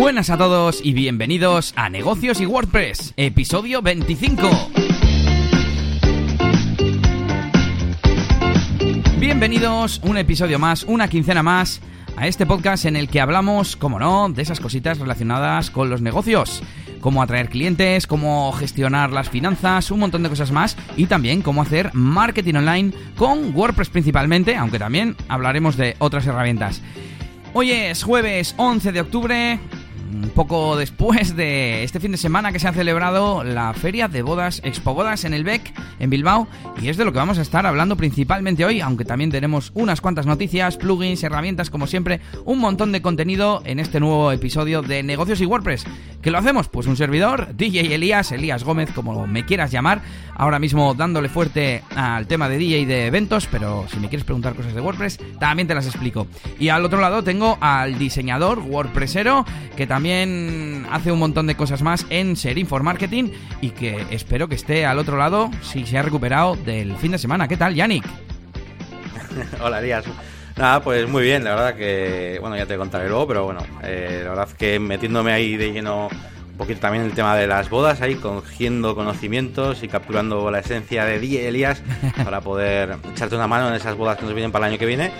Buenas a todos y bienvenidos a Negocios y WordPress, episodio 25. Bienvenidos un episodio más, una quincena más, a este podcast en el que hablamos, como no, de esas cositas relacionadas con los negocios. Cómo atraer clientes, cómo gestionar las finanzas, un montón de cosas más y también cómo hacer marketing online con WordPress principalmente, aunque también hablaremos de otras herramientas. Hoy es jueves 11 de octubre, poco después de este fin de semana que se ha celebrado la feria de bodas, Expo Bodas en el BEC, en Bilbao, y es de lo que vamos a estar hablando principalmente hoy, aunque también tenemos unas cuantas noticias, plugins, herramientas, como siempre, un montón de contenido en este nuevo episodio de Negocios y WordPress. ¿Qué lo hacemos? Pues un servidor, DJ Elías, Elías Gómez, como me quieras llamar, ahora mismo dándole fuerte al tema de DJ de eventos, pero si me quieres preguntar cosas de WordPress, también te las explico. Y al otro lado tengo al diseñador WordPressero, que también también hace un montón de cosas más en Serinfor Marketing y que espero que esté al otro lado si se ha recuperado del fin de semana. ¿Qué tal, Yannick? Hola, Díaz. Nada, pues muy bien, la verdad que, bueno, ya te contaré luego, pero bueno, eh, la verdad que metiéndome ahí de lleno un poquito también el tema de las bodas, ahí cogiendo conocimientos y capturando la esencia de Elías para poder echarte una mano en esas bodas que nos vienen para el año que viene.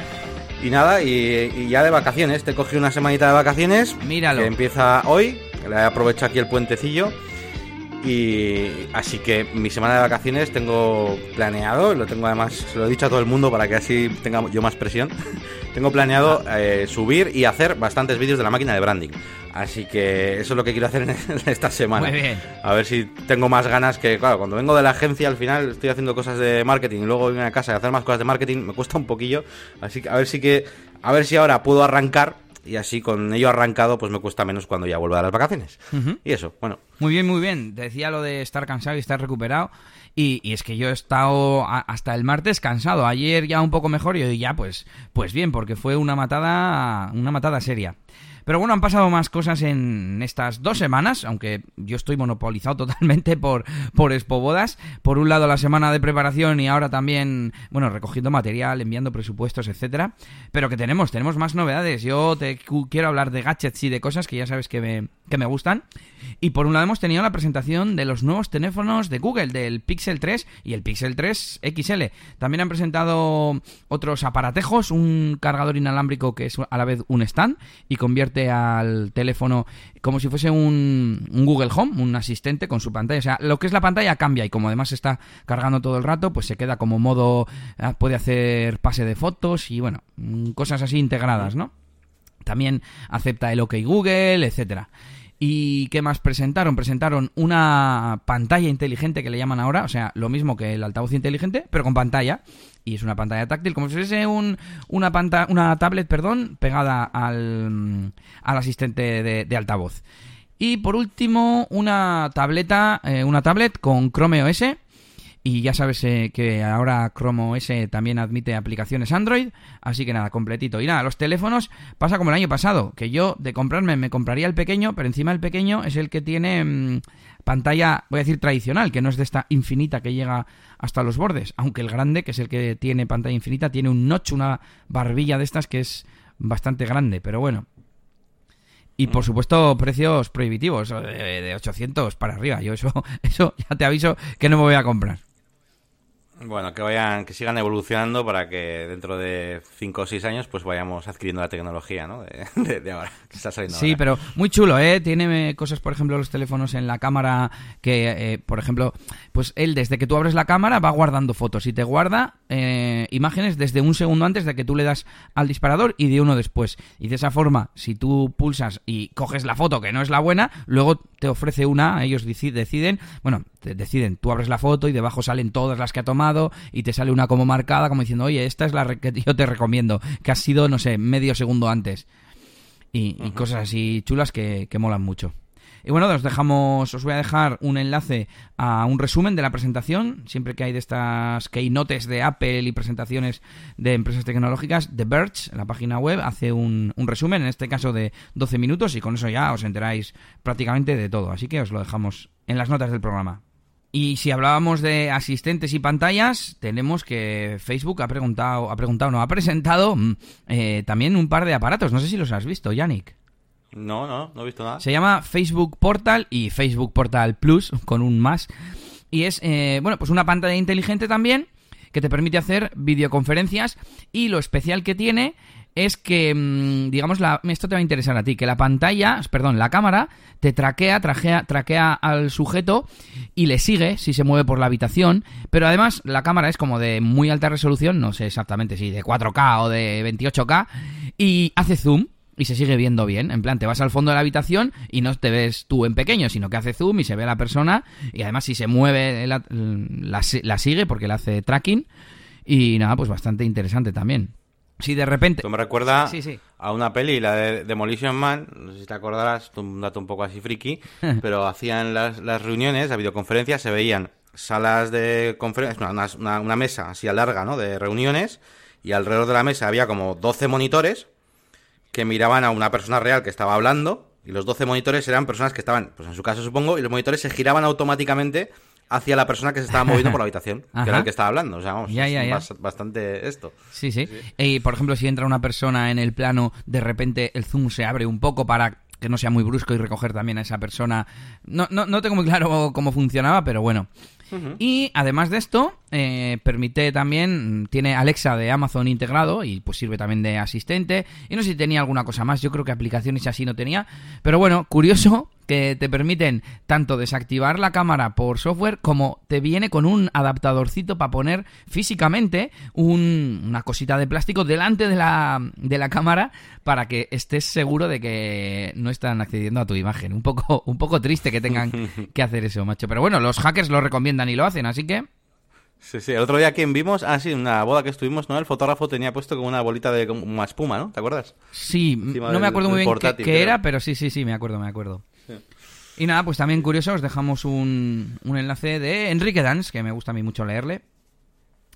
Y nada, y, ya de vacaciones. Te cogí una semanita de vacaciones. Míralo. Que empieza hoy. Le aprovecho aquí el puentecillo. Y así que mi semana de vacaciones tengo planeado, lo tengo además, se lo he dicho a todo el mundo para que así tenga yo más presión. tengo planeado eh, subir y hacer bastantes vídeos de la máquina de branding. Así que eso es lo que quiero hacer en esta semana. Muy bien. A ver si tengo más ganas que, claro, cuando vengo de la agencia al final estoy haciendo cosas de marketing y luego vengo a casa y hacer más cosas de marketing me cuesta un poquillo. Así que a ver si que, a ver si ahora puedo arrancar y así con ello arrancado pues me cuesta menos cuando ya vuelva a las vacaciones. Y eso, bueno. Muy bien, muy bien. Te decía lo de estar cansado y estar recuperado. Y, y, es que yo he estado hasta el martes cansado. Ayer ya un poco mejor y hoy ya pues, pues bien, porque fue una matada, una matada seria. Pero bueno, han pasado más cosas en estas dos semanas, aunque yo estoy monopolizado totalmente por, por Expo Bodas. Por un lado la semana de preparación y ahora también, bueno, recogiendo material, enviando presupuestos, etcétera. Pero que tenemos, tenemos más novedades. Yo te quiero hablar de gadgets y de cosas que ya sabes que me, que me gustan. Y por un lado hemos tenido la presentación de los nuevos teléfonos de Google, del Pixel 3 y el Pixel 3 XL. También han presentado otros aparatejos, un cargador inalámbrico que es a la vez un stand y convierte al teléfono como si fuese un, Google Home, un asistente con su pantalla. O sea, lo que es la pantalla cambia y como además está cargando todo el rato, pues se queda como modo, ah, puede hacer pase de fotos y bueno, mm, cosas así integradas, ¿no? También acepta el OK Google, etcétera. ¿Y qué más presentaron? Presentaron una pantalla inteligente que le llaman ahora, o sea, lo mismo que el altavoz inteligente, pero con pantalla. Y es una pantalla táctil, como si fuese un, una, una tablet perdón, pegada al, al asistente de, altavoz. Y por último, una tableta, eh, una tablet con Chrome OS y ya sabes eh, que ahora Chrome OS también admite aplicaciones Android, así que nada, completito. Y nada, los teléfonos pasa como el año pasado, que yo de comprarme me compraría el pequeño, pero encima el pequeño es el que tiene mm, pantalla, voy a decir tradicional, que no es de esta infinita que llega hasta los bordes, aunque el grande, que es el que tiene pantalla infinita, tiene un notch, una barbilla de estas que es bastante grande, pero bueno, y por supuesto, precios prohibitivos, de, 800 para arriba. Yo eso, eso ya te aviso que no me voy a comprar. Bueno, que vayan, que sigan evolucionando para que dentro de 5 o 6 años pues vayamos adquiriendo la tecnología, ¿no? De, ahora, que está saliendo Sí, pero muy chulo, ¿eh? Tiene cosas, por ejemplo, los teléfonos en la cámara que, eh, por ejemplo, pues él desde que tú abres la cámara va guardando fotos y te guarda eh, imágenes desde un segundo antes de que tú le das al disparador y de uno después. Y de esa forma, si tú pulsas y coges la foto que no es la buena, luego te ofrece una, ellos deciden, bueno, deciden, tú abres la foto y debajo salen todas las que ha tomado y te sale una como marcada, como diciendo, oye, esta es la que yo te recomiendo, que ha sido, no sé, medio segundo antes. Y, cosas así chulas que, molan mucho. Y bueno, os dejamos, os voy a dejar un enlace a un resumen de la presentación. Siempre que hay de estas keynotes de Apple y presentaciones de empresas tecnológicas, The Verge, la página web, hace un, un, resumen, en este caso de 12 minutos, y con eso ya os enteráis prácticamente de todo. Así que os lo dejamos en las notas del programa. Y si hablábamos de asistentes y pantallas, tenemos que Facebook ha preguntado, ha preguntado, no, ha presentado mm, eh, también un par de aparatos. No sé si los has visto, Yannick. No, no, no he visto nada. Se llama Facebook Portal y Facebook Portal Plus con un más. Y es, eh, bueno, pues una pantalla inteligente también que te permite hacer videoconferencias y lo especial que tiene es que, mm, digamos, la, esto te va a interesar a ti, que la pantalla, perdón, la cámara te traquea, traquea, traquea al sujeto y le sigue si se mueve por la habitación, pero además la cámara es como de muy alta resolución, no sé exactamente si de 4K o de 28K, y hace zoom, y se sigue viendo bien. En plan, te vas al fondo de la habitación y no te ves tú en pequeño, sino que hace zoom y se ve a la persona. Y además, si se mueve, la, la, sigue porque le hace tracking. Y nada, pues bastante interesante también. Si de repente. Esto me recuerda a una peli, la de Demolition Man. No sé si te acordarás, un dato un poco así friki. pero hacían las, las reuniones, las videoconferencias, se veían salas de conferencias, una, una, mesa así a larga, ¿no? De reuniones. Y alrededor de la mesa había como 12 monitores que miraban a una persona real que estaba hablando y los 12 monitores eran personas que estaban, pues en su caso supongo, y los monitores se giraban automáticamente hacia la persona que se estaba moviendo por la habitación, que era el que estaba hablando. O sea, vamos, es bastante esto. Sí, sí. Y por ejemplo, si entra una persona en el plano, de repente el zoom se abre un poco para que no sea muy brusco y recoger también a esa persona. No, no, no tengo muy claro cómo funcionaba, pero bueno. Y además de esto, eh, permite también, tiene Alexa de Amazon integrado y pues sirve también de asistente. Y no sé si tenía alguna cosa más, yo creo que aplicaciones así no tenía. Pero bueno, curioso que te permiten tanto desactivar la cámara por software como te viene con un adaptadorcito para poner físicamente una cosita de plástico delante de la, de la cámara para que estés seguro de que no están accediendo a tu imagen. Un poco, un poco triste que tengan que hacer eso, macho. Pero bueno, los hackers lo recomiendan y lo hacen, así que... Sí, sí, el otro día quien vimos, ah, sí, una boda que estuvimos, ¿no? El fotógrafo tenía puesto como una bolita de como espuma, ¿no? ¿Te acuerdas? Sí, no me acuerdo muy bien qué, era, pero sí, sí, sí, me acuerdo, me acuerdo. Y nada, pues también curioso, os dejamos un, un enlace de Enrique Dance, que me gusta a mí mucho leerle.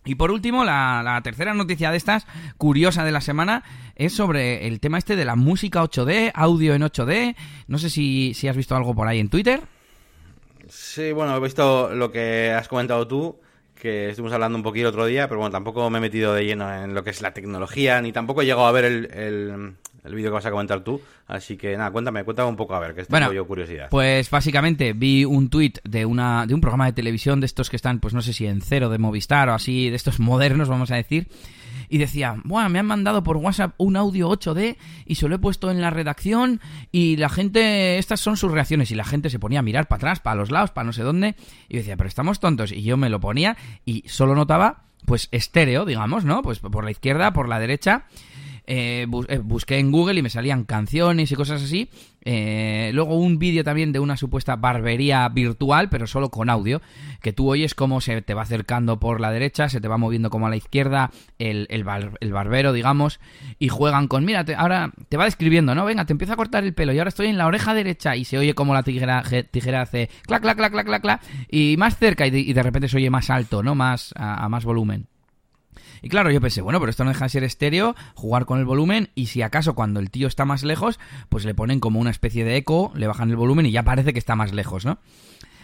Y por último, la, tercera noticia de estas, curiosa de la semana, es sobre el tema este de la música 8D, audio en 8D. No sé si, si has visto algo por ahí en Twitter. Sí, bueno, he visto lo que has comentado tú, que estuvimos hablando un poquito otro día, pero bueno, tampoco me he metido de lleno en lo que es la tecnología, ni tampoco he llegado a ver el, el vídeo que vas a comentar tú. Así que nada, cuéntame, cuéntame un poco a ver, que tengo yo curiosidad. Pues básicamente vi un tuit de una de un programa de televisión de estos que están, pues no sé si en cero de Movistar o así, de estos modernos, vamos a decir. Y decía, bueno, me han mandado por WhatsApp un audio 8D y se lo he puesto en la redacción y la gente, estas son sus reacciones y la gente se ponía a mirar para atrás, para los lados, para no sé dónde. Y decía, pero estamos tontos. Y yo me lo ponía y solo notaba, pues estéreo, digamos, ¿no? Pues por la izquierda, por la derecha. Eh, eh, busqué en Google y me salían canciones y cosas así. Eh, luego un vídeo también de una supuesta barbería virtual, pero solo con audio, que tú oyes cómo se te va acercando por la derecha, se te va moviendo como a la izquierda el, el, barbero, digamos, y juegan con, mira, ahora te va describiendo, ¿no? Venga, te empieza a cortar el pelo y ahora estoy en la oreja derecha y se oye como la tijera, tijera hace clac, clac, clac, clac, clac, clac, y más cerca y de, repente se oye más alto, ¿no? Más a más volumen. Y claro, yo pensé, bueno, pero esto no deja de ser estéreo, jugar con el volumen y si acaso cuando el tío está más lejos, pues le ponen como una especie de eco, le bajan el volumen y ya parece que está más lejos, ¿no?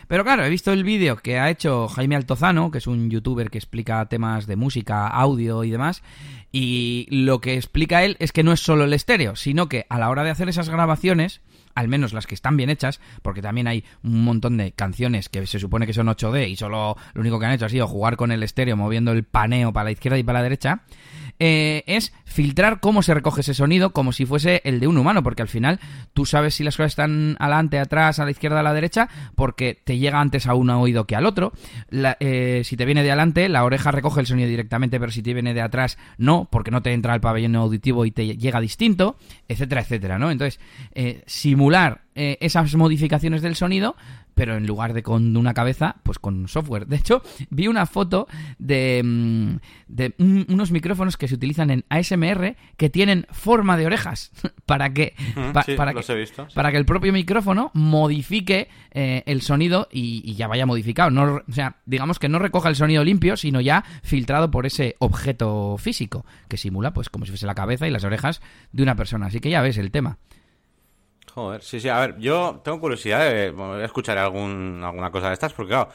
Pero claro, he visto el vídeo que ha hecho Jaime Altozano, que es un youtuber que explica temas de música, audio y demás, y lo que explica él es que no es solo el estéreo, sino que a la hora de hacer esas grabaciones, al menos las que están bien hechas, porque también hay un montón de canciones que se supone que son 8D y solo lo único que han hecho ha sido jugar con el estéreo moviendo el paneo para la izquierda y para la derecha, eh, es filtrar cómo se recoge ese sonido como si fuese el de un humano, porque al final tú sabes si las cosas están adelante, atrás, a la izquierda, a la derecha, porque te llega antes a un oído que al otro. Eh, si te viene de adelante, la oreja recoge el sonido directamente, pero si te viene de atrás, no, porque no te entra el pabellón auditivo y te llega distinto, etcétera, etcétera, ¿no? Entonces, eh, simular esas modificaciones del sonido pero en lugar de con una cabeza, pues con software. De hecho, vi una foto de, mm, de unos micrófonos que se utilizan en ASMR que tienen forma de orejas para que, para, que para que el propio micrófono modifique eh, el sonido y, ya vaya modificado. No, o sea, digamos que no recoja el sonido limpio, sino ya filtrado por ese objeto físico que simula, pues como si fuese la cabeza y las orejas de una persona. Así que ya ves el tema. Joder, sí, sí. A ver, yo tengo curiosidad de escuchar algún, alguna cosa de estas, porque claro,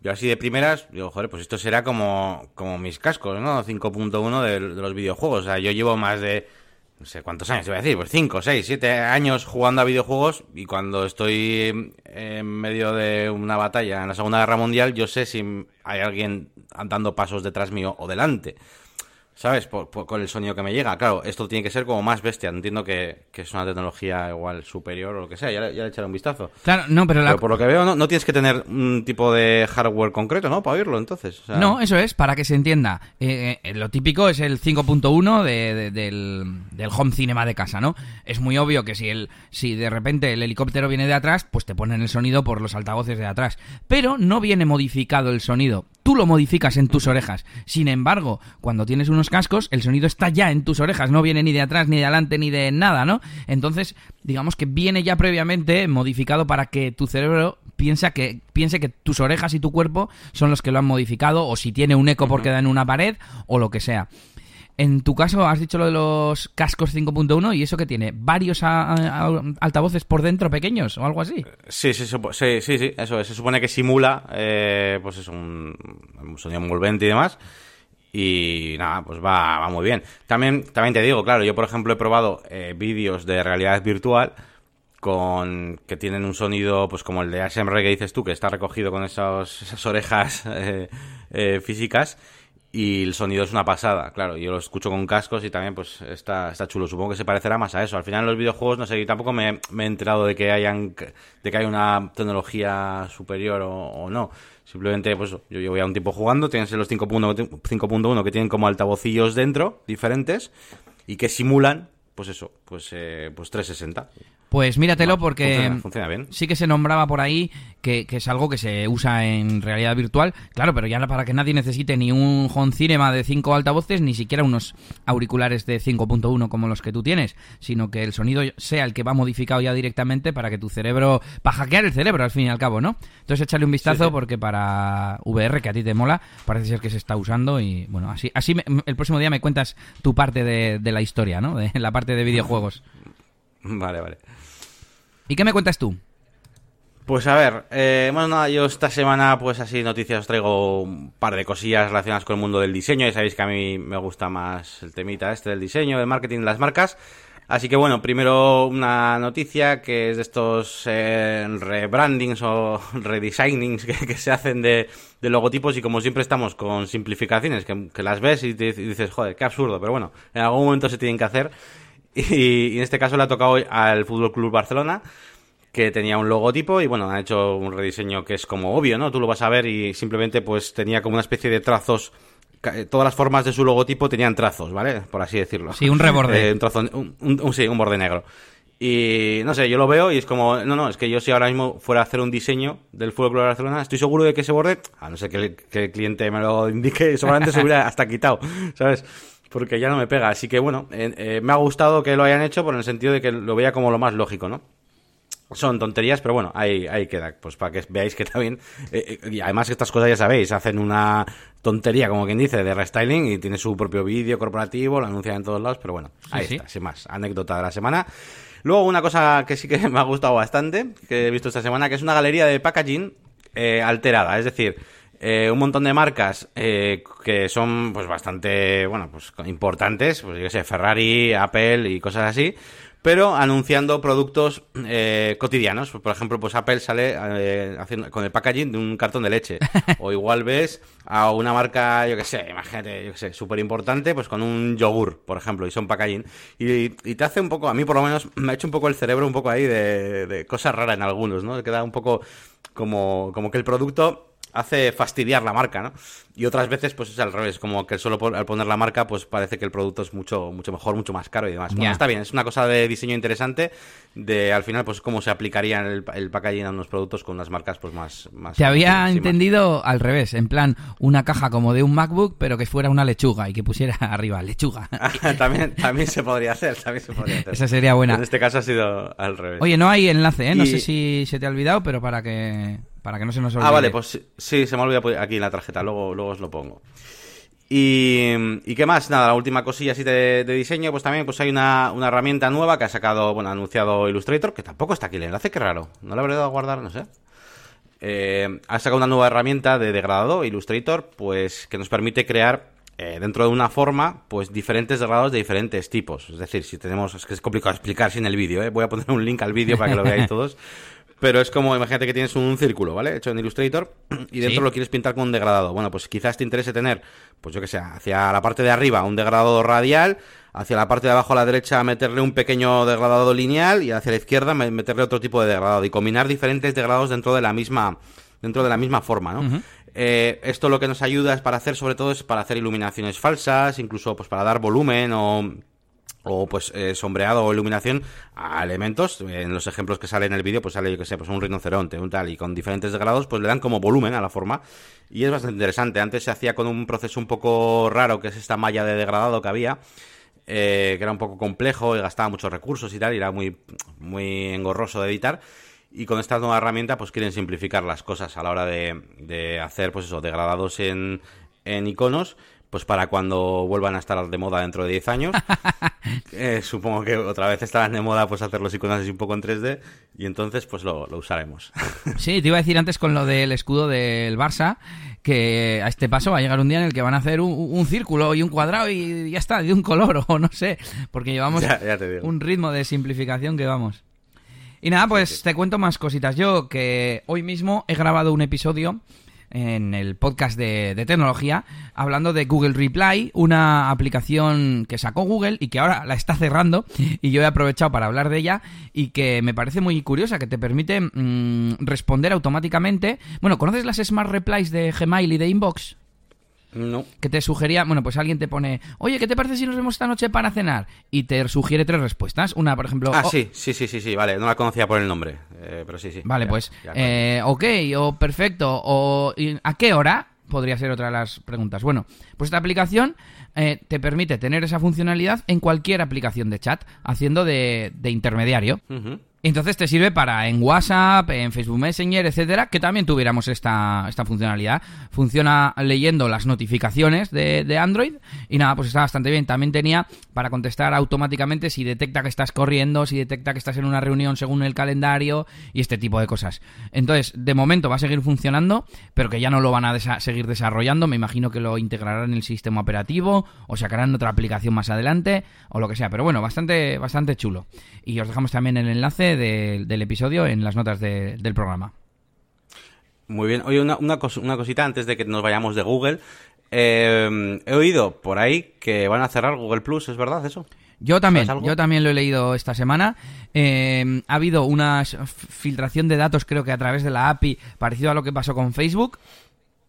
yo así de primeras, digo, joder, pues esto será como, como mis cascos, ¿no? 5.1 de, de, los videojuegos. O sea, yo llevo más de no sé cuántos años, te voy a decir, pues 5, 6, 7 años jugando a videojuegos y cuando estoy en medio de una batalla en la Segunda Guerra Mundial, yo sé si hay alguien dando pasos detrás mío o delante. ¿Sabes? Por, con el sonido que me llega. Claro, esto tiene que ser como más bestia. Entiendo que, es una tecnología igual superior o lo que sea. Ya, le echaré un vistazo. Claro, no, pero, por lo que veo, no, tienes que tener un tipo de hardware concreto, ¿no? Para oírlo, entonces. No, eso es, para que se entienda. Eh, eh, lo típico es el 5.1 del, del home cinema de casa, ¿no? Es muy obvio que si, el, si de repente el helicóptero viene de atrás, pues te ponen el sonido por los altavoces de atrás. Pero no viene modificado el sonido. Tú lo modificas en tus orejas. Sin embargo, cuando tienes unos cascos, el sonido está ya en tus orejas, no viene ni de atrás, ni de adelante, ni de nada, ¿no? Entonces, digamos que viene ya previamente modificado para que tu cerebro piense que, piense que tus orejas y tu cuerpo son los que lo han modificado, o si tiene un eco porque da en una pared, o lo que sea. En tu caso, has dicho lo de los cascos 5.1 y eso que tiene varios altavoces por dentro pequeños o algo así. Sí, sí, sí, sí, eso se supone que simula, eh, pues es un, sonido envolvente y demás. Y nada, pues va, muy bien. También, también te digo, claro, yo por ejemplo he probado eh, vídeos de realidad virtual con que tienen un sonido pues como el de ASMR que dices tú, que está recogido con esas orejas eh, eh, físicas y el sonido es una pasada, claro, yo lo escucho con cascos y también pues está, está chulo, supongo que se parecerá más a eso. Al final en los videojuegos, no sé, tampoco me, he enterado de que hayan de que hay una tecnología superior o no. Simplemente, pues yo llevo ya un tiempo jugando, tienes los 5.1 que tienen como altavocillos dentro, diferentes, y que simulan, pues eso, pues, eh, pues 360. Pues míratelo porque sí que se nombraba por ahí que, es algo que se usa en realidad virtual. Claro, pero ya para que nadie necesite ni un home cinema de 5 altavoces, ni siquiera unos auriculares de 5.1 como los que tú tienes, sino que el sonido sea el que va modificado ya directamente para que tu cerebro, para hackear el cerebro al fin y al cabo, ¿no? Entonces échale un vistazo porque para VR, que a ti te mola, parece ser que se está usando y bueno, así, así el próximo día me cuentas tu parte de, de la historia, ¿no? De la parte de videojuegos. Vale, vale. ¿Y qué me cuentas tú? Pues a ver, eh, bueno, nada, yo esta semana, pues así noticias, os traigo un par de cosillas relacionadas con el mundo del diseño. Ya sabéis que a mí me gusta más el temita este del diseño, del marketing de las marcas. Así que bueno, primero una noticia que es de estos eh, rebrandings o redesignings que, se hacen de, logotipos y como siempre estamos con simplificaciones que, las ves y, y, dices, joder, qué absurdo, pero bueno, en algún momento se tienen que hacer Y, en este caso le ha tocado al Fútbol Club Barcelona, que tenía un logotipo y bueno, han hecho un rediseño que es como obvio, ¿no? Tú lo vas a ver y simplemente pues tenía como una especie de trazos eh, todas las formas de su logotipo tenían trazos, ¿vale? Por así decirlo. Sí, un reborde. Eh, un, trozo, un, sí, un borde negro. Y no sé, yo lo veo y es como, no, no, es que yo si ahora mismo fuera a hacer un diseño del Fútbol Club Barcelona, estoy seguro de que ese borde, a no ser que el, que el cliente me lo indique, seguramente se hubiera hasta quitado, ¿sabes? Porque ya no me pega. Así que bueno, eh, eh, me ha gustado que lo hayan hecho por el sentido de que lo veía como lo más lógico, ¿no? Son tonterías, pero bueno, ahí, ahí queda. Pues para que veáis que también. Eh, y además, estas cosas ya sabéis, hacen una tontería, como quien dice, de restyling y tiene su propio vídeo corporativo, lo anuncian en todos lados, pero bueno, ahí está, sin más. Anécdota de la semana. Luego, una cosa que sí que me ha gustado bastante, que he visto esta semana, que es una galería de packaging alterada. Es decir, eh, un montón de marcas eh, que son pues bastante bueno pues importantes pues yo sé Ferrari Apple y cosas así pero anunciando productos eh, cotidianos. Por ejemplo pues Apple sale haciendo, con el packaging de un cartón de leche. O igual ves a una marca yo que sé imagínate yo que sé súper importante pues con un yogur por ejemplo y son packaging. Y, te hace un poco a mí por lo menos me ha hecho un poco el cerebro un poco ahí de, de cosas raras en algunos no queda un poco como como que el producto hace fastidiar la marca, ¿no? Y otras veces, pues es al revés, como que solo al poner la marca, pues parece que el producto es mucho, mucho mejor, mucho más caro y demás. Bueno, está bien, es una cosa de diseño interesante, de al final, pues cómo se aplicaría el, el packaging a unos productos con unas marcas, pues más. más Te había entendido al revés, en plan, una caja como de un MacBook, pero que fuera una lechuga y que pusiera arriba lechuga. también, también se podría hacer, también se podría hacer. Esa sería buena. En este caso ha sido al revés. Oye, no hay enlace, ¿eh? No sé si se te ha olvidado, pero para que para que no se nos olvide. Ah, vale, pues sí, se me olvida aquí en la tarjeta, luego, luego os lo pongo. Y, y, qué más, nada, la última cosilla así de, diseño, pues también pues hay una, herramienta nueva que ha sacado, bueno, ha anunciado Illustrator, que tampoco está aquí el enlace, qué raro, no lo habré dado a guardar, no sé. Eh, ha sacado una nueva herramienta de degradado, Illustrator, pues que nos permite crear eh, dentro de una forma, pues diferentes degradados de diferentes tipos. Es decir, si tenemos, es que es complicado explicar sin el vídeo, ¿eh? voy a poner un link al vídeo para que lo veáis todos. Pero es como, imagínate que tienes un círculo, ¿vale? Hecho en Illustrator y dentro lo quieres pintar con un degradado. Bueno, pues quizás te interese tener, pues yo que sé, hacia la parte de arriba un degradado radial, hacia la parte de abajo a la derecha meterle un pequeño degradado lineal y hacia la izquierda meterle otro tipo de degradado y combinar diferentes degradados dentro de la misma dentro de la misma forma, ¿no? Eh, esto lo que nos ayuda es para hacer, sobre todo, es para hacer iluminaciones falsas, incluso pues para dar volumen o o pues eh, sombreado o iluminación a elementos. En los ejemplos que sale en el vídeo pues sale yo que sé pues un rinoceronte un tal y con diferentes grados pues le dan como volumen a la forma. Y es bastante interesante. Antes se hacía con un proceso un poco raro que es esta malla de degradado que había eh, que era un poco complejo y gastaba muchos recursos y tal y era muy muy engorroso de editar. Y con esta nueva herramienta pues quieren simplificar las cosas a la hora de, de hacer pues eso degradados en, en iconos pues para cuando vuelvan a estar de moda dentro de 10 años. Eh, supongo que otra vez estarán de moda pues hacer los iconos así un poco en 3D y entonces pues lo, usaremos. sí, te iba a decir antes con lo del escudo del Barça que a este paso va a llegar un día en el que van a hacer un, círculo y un cuadrado y ya está, de un color o no sé, porque llevamos un ritmo de simplificación que vamos. Y nada, pues te cuento más cositas. Yo que hoy mismo he grabado un episodio en el podcast de, tecnología, hablando de Google Reply, una aplicación que sacó Google y que ahora la está cerrando, y yo he aprovechado para hablar de ella, y que me parece muy curiosa, que te permite mm, responder automáticamente. Bueno, ¿conoces las Smart Replies de Gmail y de Inbox? No. Que te sugería, bueno, pues alguien te pone, oye, ¿qué te parece si nos vemos esta noche para cenar? Y te sugiere tres respuestas. Una, por ejemplo. Ah, sí, sí, sí, sí, sí, vale. No la conocía por el nombre, eh, pero sí, sí. Vale, pues, eh, ok, o perfecto, o ¿a qué hora? Podría ser otra de las preguntas. Bueno, pues esta aplicación eh, te permite tener esa funcionalidad en cualquier aplicación de chat, haciendo de, intermediario. Entonces te sirve para en WhatsApp, en Facebook Messenger, etcétera, que también tuviéramos esta, esta funcionalidad. Funciona leyendo las notificaciones de, de, Android y nada, pues está bastante bien. También tenía para contestar automáticamente si detecta que estás corriendo, si detecta que estás en una reunión según el calendario y este tipo de cosas. Entonces, de momento va a seguir funcionando, pero que ya no lo van a seguir desarrollando. Me imagino que lo integrarán en el sistema operativo o sacarán otra aplicación más adelante o lo que sea. Pero bueno, bastante, bastante chulo. Y os dejamos también el enlace del episodio en las notas del programa. Muy bien. Oye, una, una, cosita antes de que nos vayamos de Google. Eh, he oído por ahí que van a cerrar Google Plus, ¿es verdad eso? Yo también, yo también lo he leído esta semana. Eh, ha habido una filtración de datos, creo que a través de la API, parecido a lo que pasó con Facebook.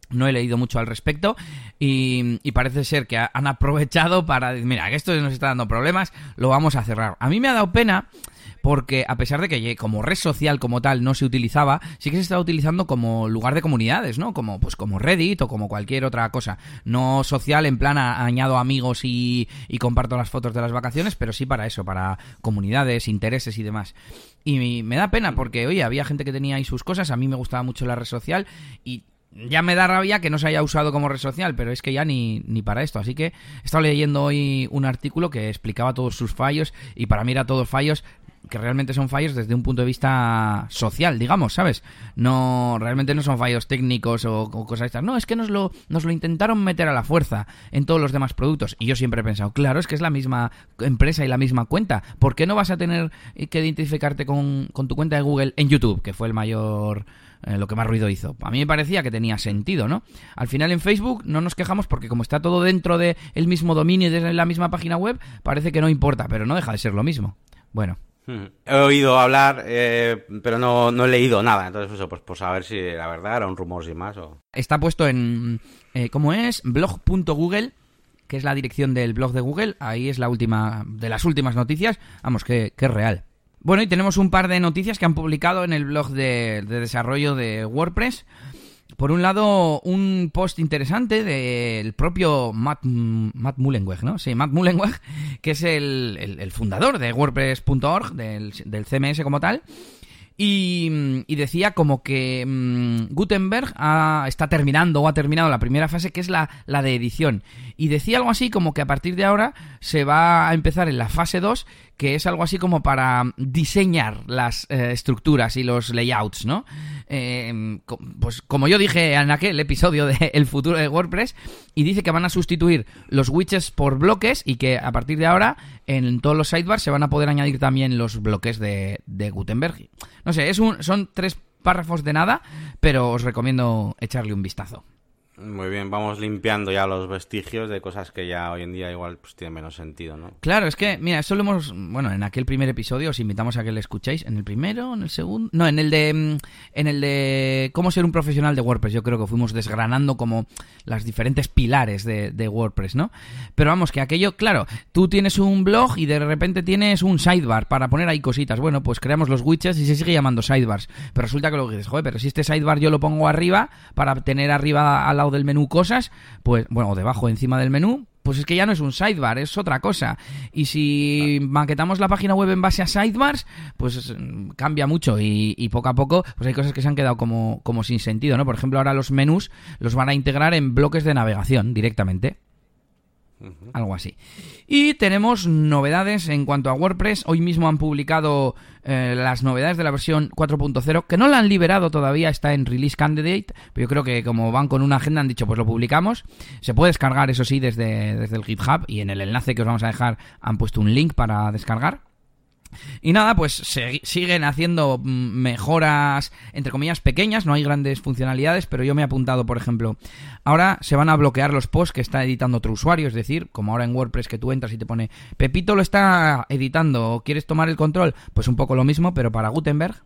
No he leído mucho al respecto y, y, parece ser que han aprovechado para decir, mira, que esto nos está dando problemas, lo vamos a cerrar. A mí me ha dado pena porque a pesar de que como red social como tal no se utilizaba, sí que se estaba utilizando como lugar de comunidades, ¿no? Como pues como Reddit o como cualquier otra cosa. No social en plan añado amigos y, comparto las fotos de las vacaciones, pero sí para eso, para comunidades, intereses y demás. Y me da pena porque, oye, había gente que tenía ahí sus cosas, a mí me gustaba mucho la red social y ya me da rabia que no se haya usado como red social, pero es que ya ni, ni para esto. Así que he estado leyendo hoy un artículo que explicaba todos sus fallos y para mí era todos fallos que realmente son fallos desde un punto de vista social, digamos, ¿sabes? No, realmente no son fallos técnicos o, cosas estas. No, es que nos lo, nos lo intentaron meter a la fuerza en todos los demás productos. Y yo siempre he pensado, claro, es que es la misma empresa y la misma cuenta. ¿Por qué no vas a tener que identificarte con, con tu cuenta de Google en YouTube, que fue el mayor eh, lo que más ruido hizo. A mí me parecía que tenía sentido, ¿no? Al final en Facebook no nos quejamos porque como está todo dentro del el mismo dominio y de la misma página web, parece que no importa, pero no deja de ser lo mismo. Bueno. He oído hablar, eh, pero no, no, he leído nada. Entonces, eso, pues, pues a ver si la verdad era un rumor sin más. Está puesto en, eh, ¿cómo es? blog.google, que es la dirección del blog de Google. Ahí es la última, de las últimas noticias. Vamos, que, que es real. Bueno, y tenemos un par de noticias que han publicado en el blog de desarrollo de WordPress. Por un lado, un post interesante del propio Matt, Matt Mullenweg, ¿no? Sí, Matt Mullenweg, que es el, fundador de WordPress.org, del, del CMS como tal, y, decía como que mm, Gutenberg está terminando o ha terminado la primera fase, que es la, de edición. Y decía algo así como que a partir de ahora se va a empezar en la fase 2, que es algo así como para diseñar las eh, estructuras y los layouts, ¿no? Eh, pues como yo dije en aquel episodio de El futuro de WordPress, y dice que van a sustituir los widgets por bloques y que a partir de ahora en todos los sidebars se van a poder añadir también los bloques de, Gutenberg. No sé, es un, son tres párrafos de nada, pero os recomiendo echarle un vistazo. Muy bien, vamos limpiando ya los vestigios de cosas que ya hoy en día igual pues tienen menos sentido, ¿no? Claro, es que, mira, eso lo hemos, bueno, en aquel primer episodio os invitamos a que lo escuchéis, en el primero, en el segundo, no, en el de, mm, en el de cómo ser un profesional de WordPress, yo creo que fuimos desgranando como las diferentes pilares de, WordPress, ¿no? Pero vamos, que aquello, claro, tú tienes un blog y de repente tienes un sidebar para poner ahí cositas, bueno, pues creamos los widgets y se sigue llamando sidebars, pero resulta que lo que dices, joder, pero si este sidebar yo lo pongo arriba para tener arriba al lado del menú cosas, pues, bueno, o debajo, encima del menú, pues es que ya no es un sidebar, es otra cosa. Y si maquetamos la página web en base a sidebars, pues mm, cambia mucho y, poco a poco pues hay cosas que se han quedado como, como sin sentido, ¿no? Por ejemplo, ahora los menús los van a integrar en bloques de navegación directamente. Algo así. Y tenemos novedades en cuanto a WordPress. Hoy mismo han publicado eh, las novedades de la versión 4.0, que no la han liberado todavía, está en Release Candidate, pero yo creo que como van con una agenda han dicho, pues lo publicamos. Se puede descargar, eso sí, desde, desde el GitHub y en el enlace que os vamos a dejar han puesto un link para descargar. Y nada, pues se, siguen haciendo mm, mejoras, entre comillas, pequeñas, no hay grandes funcionalidades, pero yo me he apuntado, por ejemplo, ahora se van a bloquear los posts que está editando otro usuario, es decir, como ahora en WordPress que tú entras y te pone, Pepito lo está editando, ¿quieres tomar el control? Pues un poco lo mismo, pero para Gutenberg.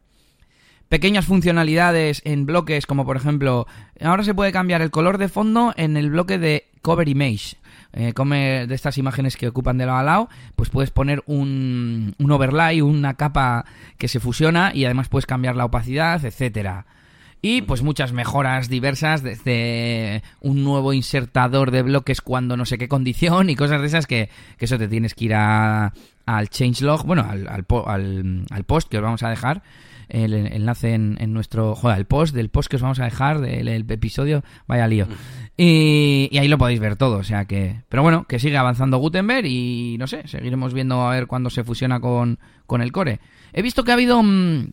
Pequeñas funcionalidades en bloques, como por ejemplo, ahora se puede cambiar el color de fondo en el bloque de Cover Image eh, come de estas imágenes que ocupan de lado a lado, pues puedes poner un, un overlay, una capa que se fusiona y además puedes cambiar la opacidad, etcétera. Y pues muchas mejoras diversas, desde un nuevo insertador de bloques cuando no sé qué condición y cosas de esas que, que eso te tienes que ir a, al changelog, bueno, al, al, al, post que os vamos a dejar el, enlace en, nuestro. Joder, el post del post que os vamos a dejar del episodio. Vaya lío. Y, ahí lo podéis ver todo, o sea que. Pero bueno, que sigue avanzando Gutenberg y no sé, seguiremos viendo a ver cuándo se fusiona con, con el core. He visto que ha habido. Mm,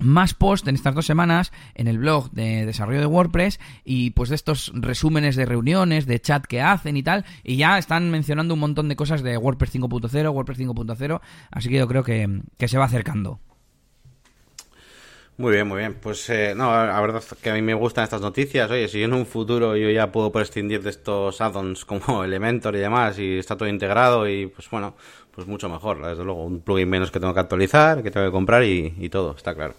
más post en estas dos semanas en el blog de desarrollo de WordPress y pues de estos resúmenes de reuniones, de chat que hacen y tal, y ya están mencionando un montón de cosas de WordPress 5.0, WordPress 5.0, así que yo creo que, que se va acercando. Muy bien, muy bien. Pues eh, no, la verdad es que a mí me gustan estas noticias. Oye, si en un futuro yo ya puedo prescindir de estos add-ons como Elementor y demás y está todo integrado y pues bueno, pues mucho mejor. Desde luego, un plugin menos que tengo que actualizar, que tengo que comprar y, todo, está claro.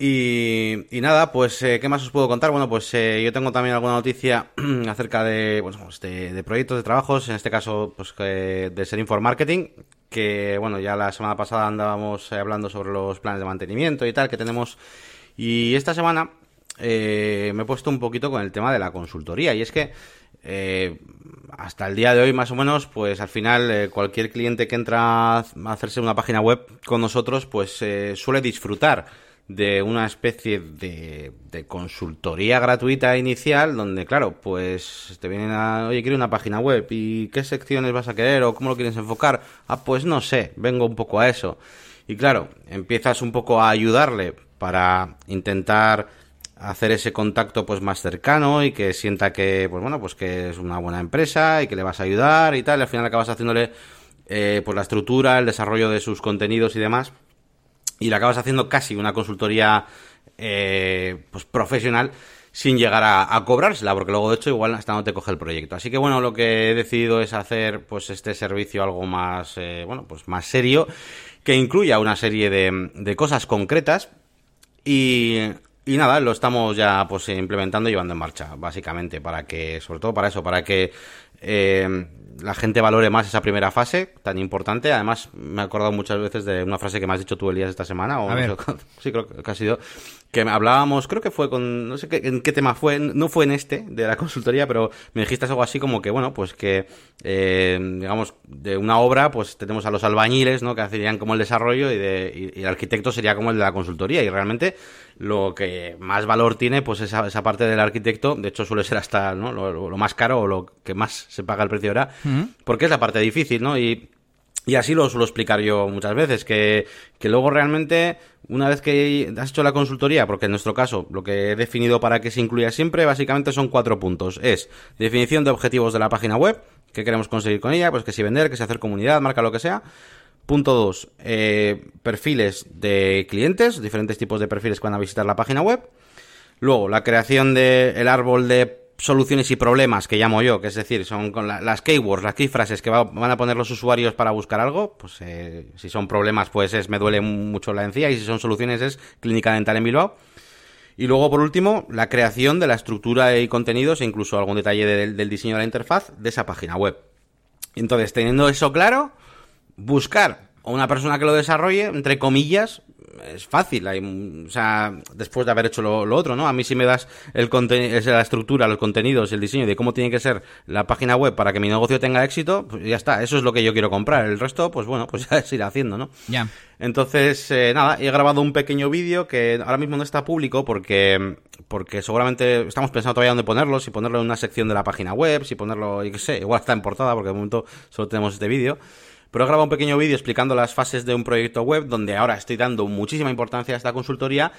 Y, nada, pues, eh, ¿qué más os puedo contar? Bueno, pues eh, yo tengo también alguna noticia acerca de, bueno, pues, de, proyectos, de trabajos, en este caso, pues de Ser for Marketing, que bueno, ya la semana pasada andábamos eh, hablando sobre los planes de mantenimiento y tal que tenemos. Y esta semana eh, me he puesto un poquito con el tema de la consultoría. Y es que eh, hasta el día de hoy, más o menos, pues al final cualquier cliente que entra a hacerse una página web con nosotros, pues suele disfrutar de una especie de, de, consultoría gratuita inicial donde, claro, pues te vienen a, oye, quiero una página web y qué secciones vas a querer o cómo lo quieres enfocar. Ah, pues no sé, vengo un poco a eso. Y claro, empiezas un poco a ayudarle para intentar hacer ese contacto pues más cercano y que sienta que, pues bueno, pues que es una buena empresa y que le vas a ayudar y tal. Y al final acabas haciéndole eh, pues la estructura, el desarrollo de sus contenidos y demás y le acabas haciendo casi una consultoría eh, pues profesional sin llegar a, cobrársela, porque luego de hecho igual hasta no te coge el proyecto. Así que bueno, lo que he decidido es hacer pues este servicio algo más, eh, bueno, pues más serio, que incluya una serie de, de cosas concretas y, y nada, lo estamos ya pues implementando y llevando en marcha, básicamente, para que, sobre todo para eso, para que eh, la gente valore más esa primera fase tan importante. Además, me he acordado muchas veces de una frase que me has dicho tú, Elías, esta semana. O sí, creo que ha sido. Que hablábamos, creo que fue con. No sé qué, en qué tema fue. No fue en este, de la consultoría, pero me dijiste algo así como que, bueno, pues que, eh, digamos, de una obra, pues tenemos a los albañiles, ¿no? Que hacerían como el desarrollo y, de, y el arquitecto sería como el de la consultoría. Y realmente lo que más valor tiene, pues esa, esa parte del arquitecto, de hecho suele ser hasta ¿no? lo, más caro o lo que más se paga el precio ahora, porque es la parte difícil, ¿no? Y Y así lo suelo explicar yo muchas veces, que, que luego realmente, una vez que has hecho la consultoría, porque en nuestro caso lo que he definido para que se incluya siempre, básicamente son cuatro puntos. Es definición de objetivos de la página web, qué queremos conseguir con ella, pues que si vender, que si hacer comunidad, marca lo que sea. Punto dos, eh, perfiles de clientes, diferentes tipos de perfiles que van a visitar la página web. Luego, la creación del árbol de soluciones y problemas que llamo yo, que es decir, son con las keywords, las key frases que van a poner los usuarios para buscar algo, pues eh, si son problemas, pues es me duele mucho la encía y si son soluciones es clínica dental en Bilbao. Y luego, por último, la creación de la estructura y contenidos e incluso algún detalle del diseño de la interfaz de esa página web. Entonces, teniendo eso claro, buscar a una persona que lo desarrolle, entre comillas, es fácil. Hay, o sea, después de haber hecho lo, otro, ¿no? A mí si me das el es la estructura, los contenidos, el diseño de cómo tiene que ser la página web para que mi negocio tenga éxito, pues ya está. Eso es lo que yo quiero comprar. El resto, pues bueno, pues ya es ir haciendo, ¿no? Ya. Entonces, eh, nada, he grabado un pequeño vídeo que ahora mismo no está público porque, porque seguramente estamos pensando todavía dónde ponerlo, si ponerlo en una sección de la página web, si ponerlo, y qué sé, igual está en portada porque de momento solo tenemos este vídeo. Pero he grabado un pequeño vídeo explicando las fases de un proyecto web donde ahora estoy dando muchísima importancia a esta consultoría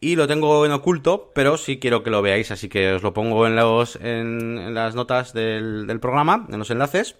y lo tengo en oculto, pero sí quiero que lo veáis, así que os lo pongo en, los, en, las notas del, programa, en los enlaces.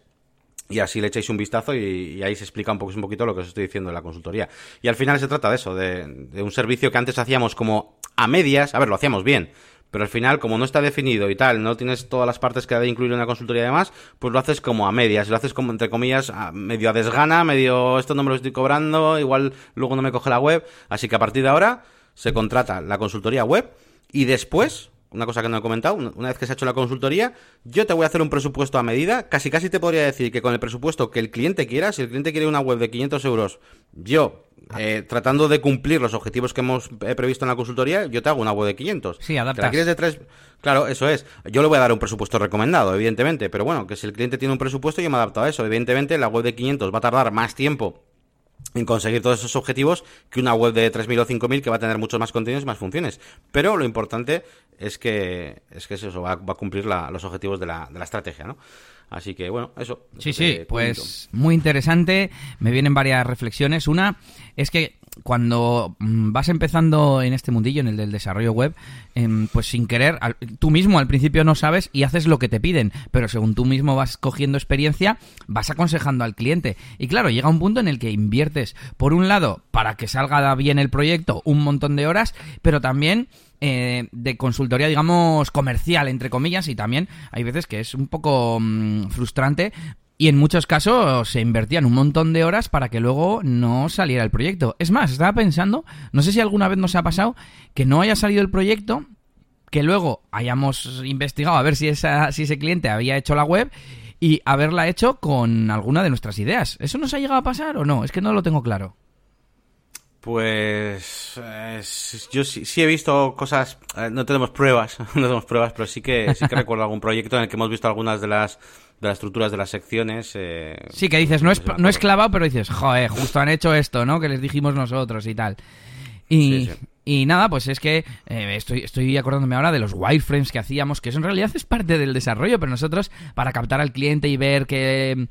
Y así le echáis un vistazo y, ahí se explica un, poco, un poquito lo que os estoy diciendo en la consultoría. Y al final se trata de eso, de un servicio que antes hacíamos como a medias, a ver, lo hacíamos bien, pero al final, como no está definido y tal, no tienes todas las partes que ha de incluir en la consultoría y demás, pues lo haces como a medias, lo haces como, entre comillas, medio a desgana, medio esto no me lo estoy cobrando, igual luego no me coge la web, así que a partir de ahora se contrata la consultoría web y después una cosa que no he comentado, una vez que se ha hecho la consultoría, yo te voy a hacer un presupuesto a medida. Casi casi te podría decir que con el presupuesto que el cliente quiera, si el cliente quiere una web de 500 euros, yo, eh, tratando de cumplir los objetivos que hemos previsto en la consultoría, yo te hago una web de 500. Sí, adaptas. quieres de tres? Claro, eso es. Yo le voy a dar un presupuesto recomendado, evidentemente, pero bueno, que si el cliente tiene un presupuesto, yo me adapto a eso. Evidentemente, la web de 500 va a tardar más tiempo en conseguir todos esos objetivos que una web de 3.000 o 5.000 que va a tener muchos más contenidos y más funciones. Pero lo importante es que, es que eso va, va a cumplir los objetivos de la, de la estrategia, ¿no? Así que bueno, eso. Sí, sí, pues muy interesante. Me vienen varias reflexiones. Una es que cuando mm, vas empezando en este mundillo, en el del desarrollo web, em, pues sin querer, tú mismo al principio no sabes y haces lo que te piden, pero según tú mismo vas cogiendo experiencia, vas aconsejando al cliente. Y claro, llega un punto en el que inviertes, por un lado, para que salga bien el proyecto, un montón de horas, pero también eh, de consultoría, digamos, comercial, entre comillas, y también hay veces que es un poco mm, frustrante y en muchos casos se invertían un montón de horas para que luego no saliera el proyecto. Es más, estaba pensando, no sé si alguna vez nos ha pasado que no haya salido el proyecto, que luego hayamos investigado a ver si, esa, si ese cliente había hecho la web y haberla hecho con alguna de nuestras ideas. ¿Eso nos ha llegado a pasar o no? Es que no lo tengo claro. Pues yo sí, he visto cosas, eh, no tenemos pruebas, no tenemos pruebas, pero sí que sí que recuerdo algún proyecto en el que hemos visto algunas de las de las estructuras de las secciones. Eh, sí, que dices, no es, no es clavado, pero dices, joder, justo han hecho esto, ¿no? Que les dijimos nosotros y tal. Y, y nada, pues es que eh, estoy, estoy acordándome ahora de los wireframes que hacíamos, que eso en realidad es parte del desarrollo, pero nosotros para captar al cliente y ver que,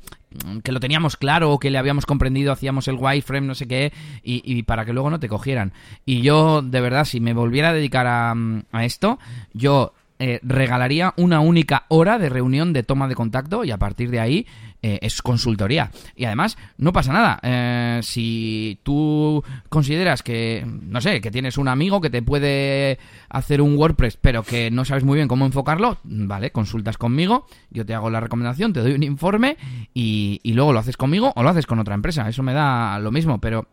que lo teníamos claro o que le habíamos comprendido, hacíamos el wireframe, no sé qué, y, y, para que luego no te cogieran. Y yo, de verdad, si me volviera a dedicar a, a esto, yo eh, regalaría una única hora de reunión de toma de contacto y a partir de ahí eh, es consultoría. Y además, no pasa nada. Eh, si tú consideras que, no sé, que tienes un amigo que te puede hacer un WordPress, pero que no sabes muy bien cómo enfocarlo, vale, consultas conmigo, yo te hago la recomendación, te doy un informe y, y luego lo haces conmigo o lo haces con otra empresa. Eso me da lo mismo, pero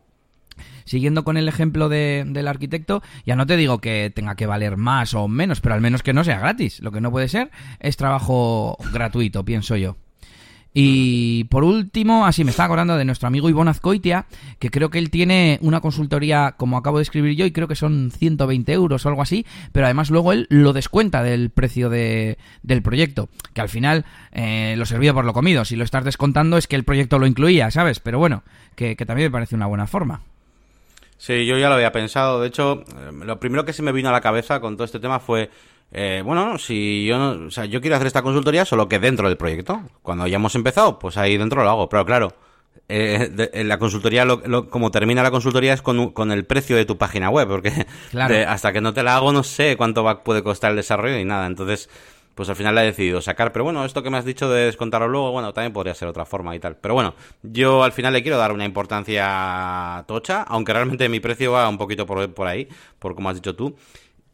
siguiendo con el ejemplo de, del arquitecto, ya no te digo que tenga que valer más o menos, pero al menos que no sea gratis. Lo que no puede ser es trabajo gratuito, pienso yo. Y por último, así me estaba acordando de nuestro amigo Ivonne Azcoitia, que creo que él tiene una consultoría, como acabo de escribir yo, y creo que son 120 euros o algo así, pero además luego él lo descuenta del precio de, del proyecto, que al final eh, lo servido por lo comido. Si lo estás descontando es que el proyecto lo incluía, ¿sabes? Pero bueno, que también me parece una buena forma. Sí, yo ya lo había pensado. De hecho, eh, lo primero que se me vino a la cabeza con todo este tema fue, eh, bueno, si yo no, o sea, yo quiero hacer esta consultoría solo que dentro del proyecto. Cuando ya hemos empezado, pues ahí dentro lo hago. Pero claro, eh, la consultoría, lo, como termina la consultoría es con, con, el precio de tu página web, porque hasta que no te la hago no sé cuánto va, puede costar el desarrollo y nada. Entonces, pues al final la he decidido sacar. Pero bueno, esto que me has dicho de descontarlo luego, bueno, también podría ser otra forma y tal. Pero bueno, yo al final le quiero dar una importancia tocha, aunque realmente mi precio va un poquito por, por ahí, por como has dicho tú.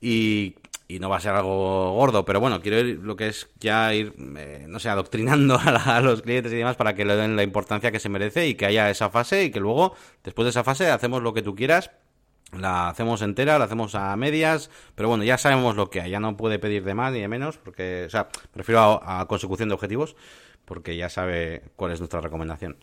Y, y no va a ser algo gordo, pero bueno, quiero ir lo que es ya ir, eh, no sé, adoctrinando a, a, los clientes y demás para que le den la importancia que se merece y que haya esa fase y que luego, después de esa fase, hacemos lo que tú quieras la hacemos entera, la hacemos a medias, pero bueno, ya sabemos lo que hay, ya no puede pedir de más ni de menos, porque, o sea, prefiero a, consecución de objetivos, porque ya sabe cuál es nuestra recomendación.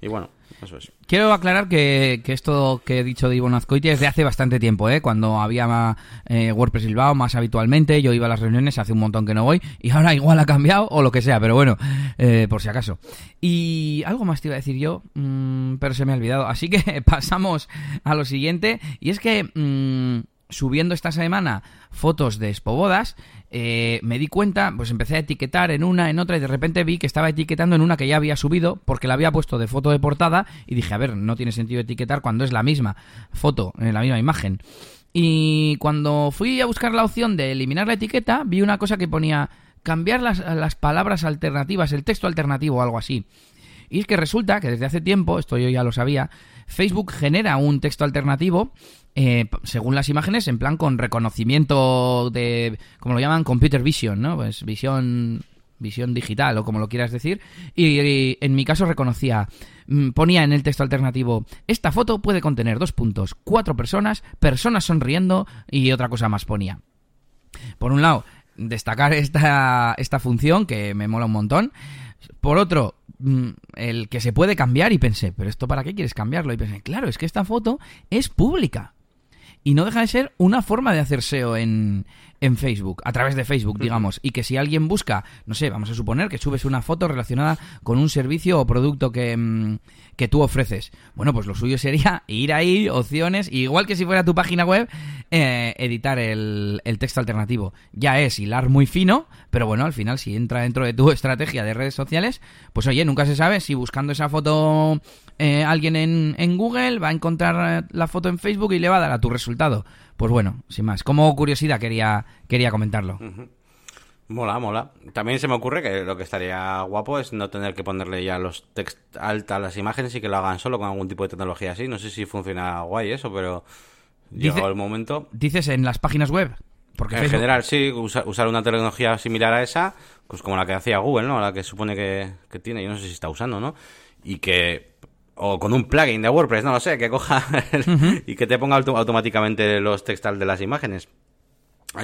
Y bueno, eso es. Quiero aclarar que, esto que he dicho de Ivonne Azcoitia es de hace bastante tiempo, ¿eh? cuando había eh, WordPress Bilbao más habitualmente, yo iba a las reuniones, hace un montón que no voy, y ahora igual ha cambiado o lo que sea, pero bueno, eh, por si acaso. Y algo más te iba a decir yo, mm, pero se me ha olvidado. Así que pasamos a lo siguiente, y es que... Mm, subiendo esta semana fotos de Espobodas, eh, me di cuenta, pues empecé a etiquetar en una, en otra, y de repente vi que estaba etiquetando en una que ya había subido, porque la había puesto de foto de portada, y dije, a ver, no tiene sentido etiquetar cuando es la misma foto, en la misma imagen. Y cuando fui a buscar la opción de eliminar la etiqueta, vi una cosa que ponía cambiar las, las palabras alternativas, el texto alternativo o algo así. Y es que resulta que desde hace tiempo, esto yo ya lo sabía, Facebook genera un texto alternativo eh, según las imágenes, en plan con reconocimiento de, como lo llaman, computer vision, ¿no? Pues visión visión digital o como lo quieras decir. Y, en mi caso reconocía mm, ponía en el texto alternativo esta foto puede contener dos puntos cuatro personas personas sonriendo y otra cosa más ponía. Por un lado destacar esta esta función que me mola un montón. Por otro mm, el que se puede cambiar y pensé pero esto para qué quieres cambiarlo y pensé claro es que esta foto es pública y no deja de ser una forma de hacer SEO en, en Facebook, a través de Facebook, digamos, y que si alguien busca, no sé, vamos a suponer que subes una foto relacionada con un servicio o producto que, mm, que tú ofreces. Bueno, pues lo suyo sería ir ahí, opciones, igual que si fuera tu página web, eh, editar el, el, texto alternativo. Ya es hilar muy fino, pero bueno, al final si entra dentro de tu estrategia de redes sociales, pues oye, nunca se sabe si buscando esa foto eh, alguien en, en Google va a encontrar la foto en Facebook y le va a dar a tu resultado. Pues bueno, sin más. Como curiosidad quería, quería comentarlo. Mola, mola. También se me ocurre que lo que estaría guapo es no tener que ponerle ya los text alta a las imágenes y que lo hagan solo con algún tipo de tecnología así. No sé si funciona guay eso, pero llegado el momento. ¿Dices en las páginas web? Porque en general, sí, usar una tecnología similar a esa, pues como la que hacía Google, ¿no? La que supone que, que tiene, yo no sé si está usando, ¿no? Y que o con un plugin de WordPress, no lo sé, que coja y que te ponga automáticamente los textales de las imágenes.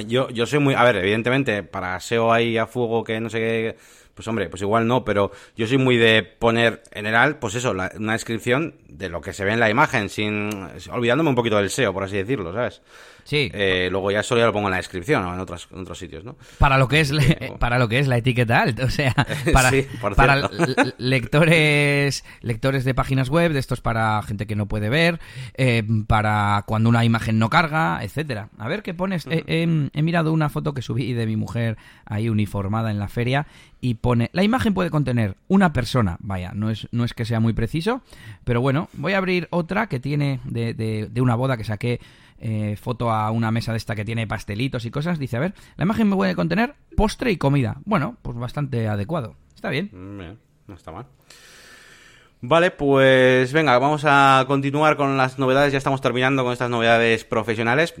Yo, yo soy muy, a ver, evidentemente, para SEO ahí a fuego que no sé qué, pues hombre, pues igual no, pero yo soy muy de poner en general, pues eso, una descripción de lo que se ve en la imagen, sin olvidándome un poquito del SEO, por así decirlo, ¿sabes? Sí. Eh, luego ya eso ya lo pongo en la descripción o en otros, otros sitios, ¿no? Para lo que es para lo que es la etiqueta alt, o sea, para, para lectores lectores de páginas web, de estos para gente que no puede ver, eh, para cuando una imagen no carga, etcétera. A ver qué pones. he mirado una foto que subí de mi mujer ahí uniformada en la feria y pone la imagen puede contener una persona. Vaya, no es no es que sea muy preciso, pero bueno, voy a abrir otra que tiene de, de, de una boda que saqué eh, foto a una mesa de esta que tiene pastelitos y cosas, dice, a ver, la imagen me puede contener postre y comida. Bueno, pues bastante adecuado. Está bien. Mm, no está mal. Vale, pues venga, vamos a continuar con las novedades. Ya estamos terminando con estas novedades profesionales.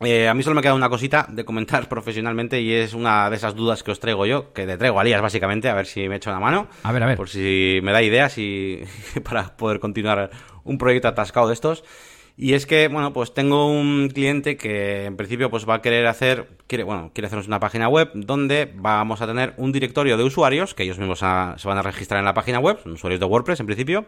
Eh, a mí solo me queda una cosita de comentar profesionalmente y es una de esas dudas que os traigo yo, que te traigo a Lías básicamente, a ver si me echo la mano. A ver, a ver. Por si me da ideas y para poder continuar un proyecto atascado de estos. Y es que, bueno, pues tengo un cliente que en principio pues va a querer hacer, quiere, bueno, quiere hacernos una página web donde vamos a tener un directorio de usuarios, que ellos mismos se van a registrar en la página web, son usuarios de WordPress en principio,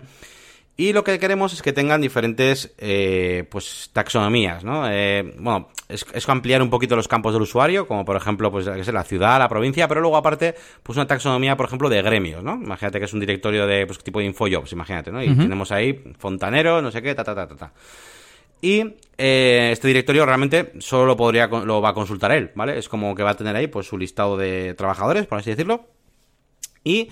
y lo que queremos es que tengan diferentes, eh, pues, taxonomías, ¿no? Eh, bueno, es, es, ampliar un poquito los campos del usuario, como por ejemplo, pues, que sé, la ciudad, la provincia, pero luego aparte, pues una taxonomía, por ejemplo, de gremios, ¿no? Imagínate que es un directorio de, pues, tipo de infojobs, imagínate, ¿no? Y tenemos ahí fontanero, no sé qué, ta, ta, ta, ta, ta. Y eh, este directorio realmente solo lo, podría, lo va a consultar él, ¿vale? Es como que va a tener ahí pues su listado de trabajadores, por así decirlo. Y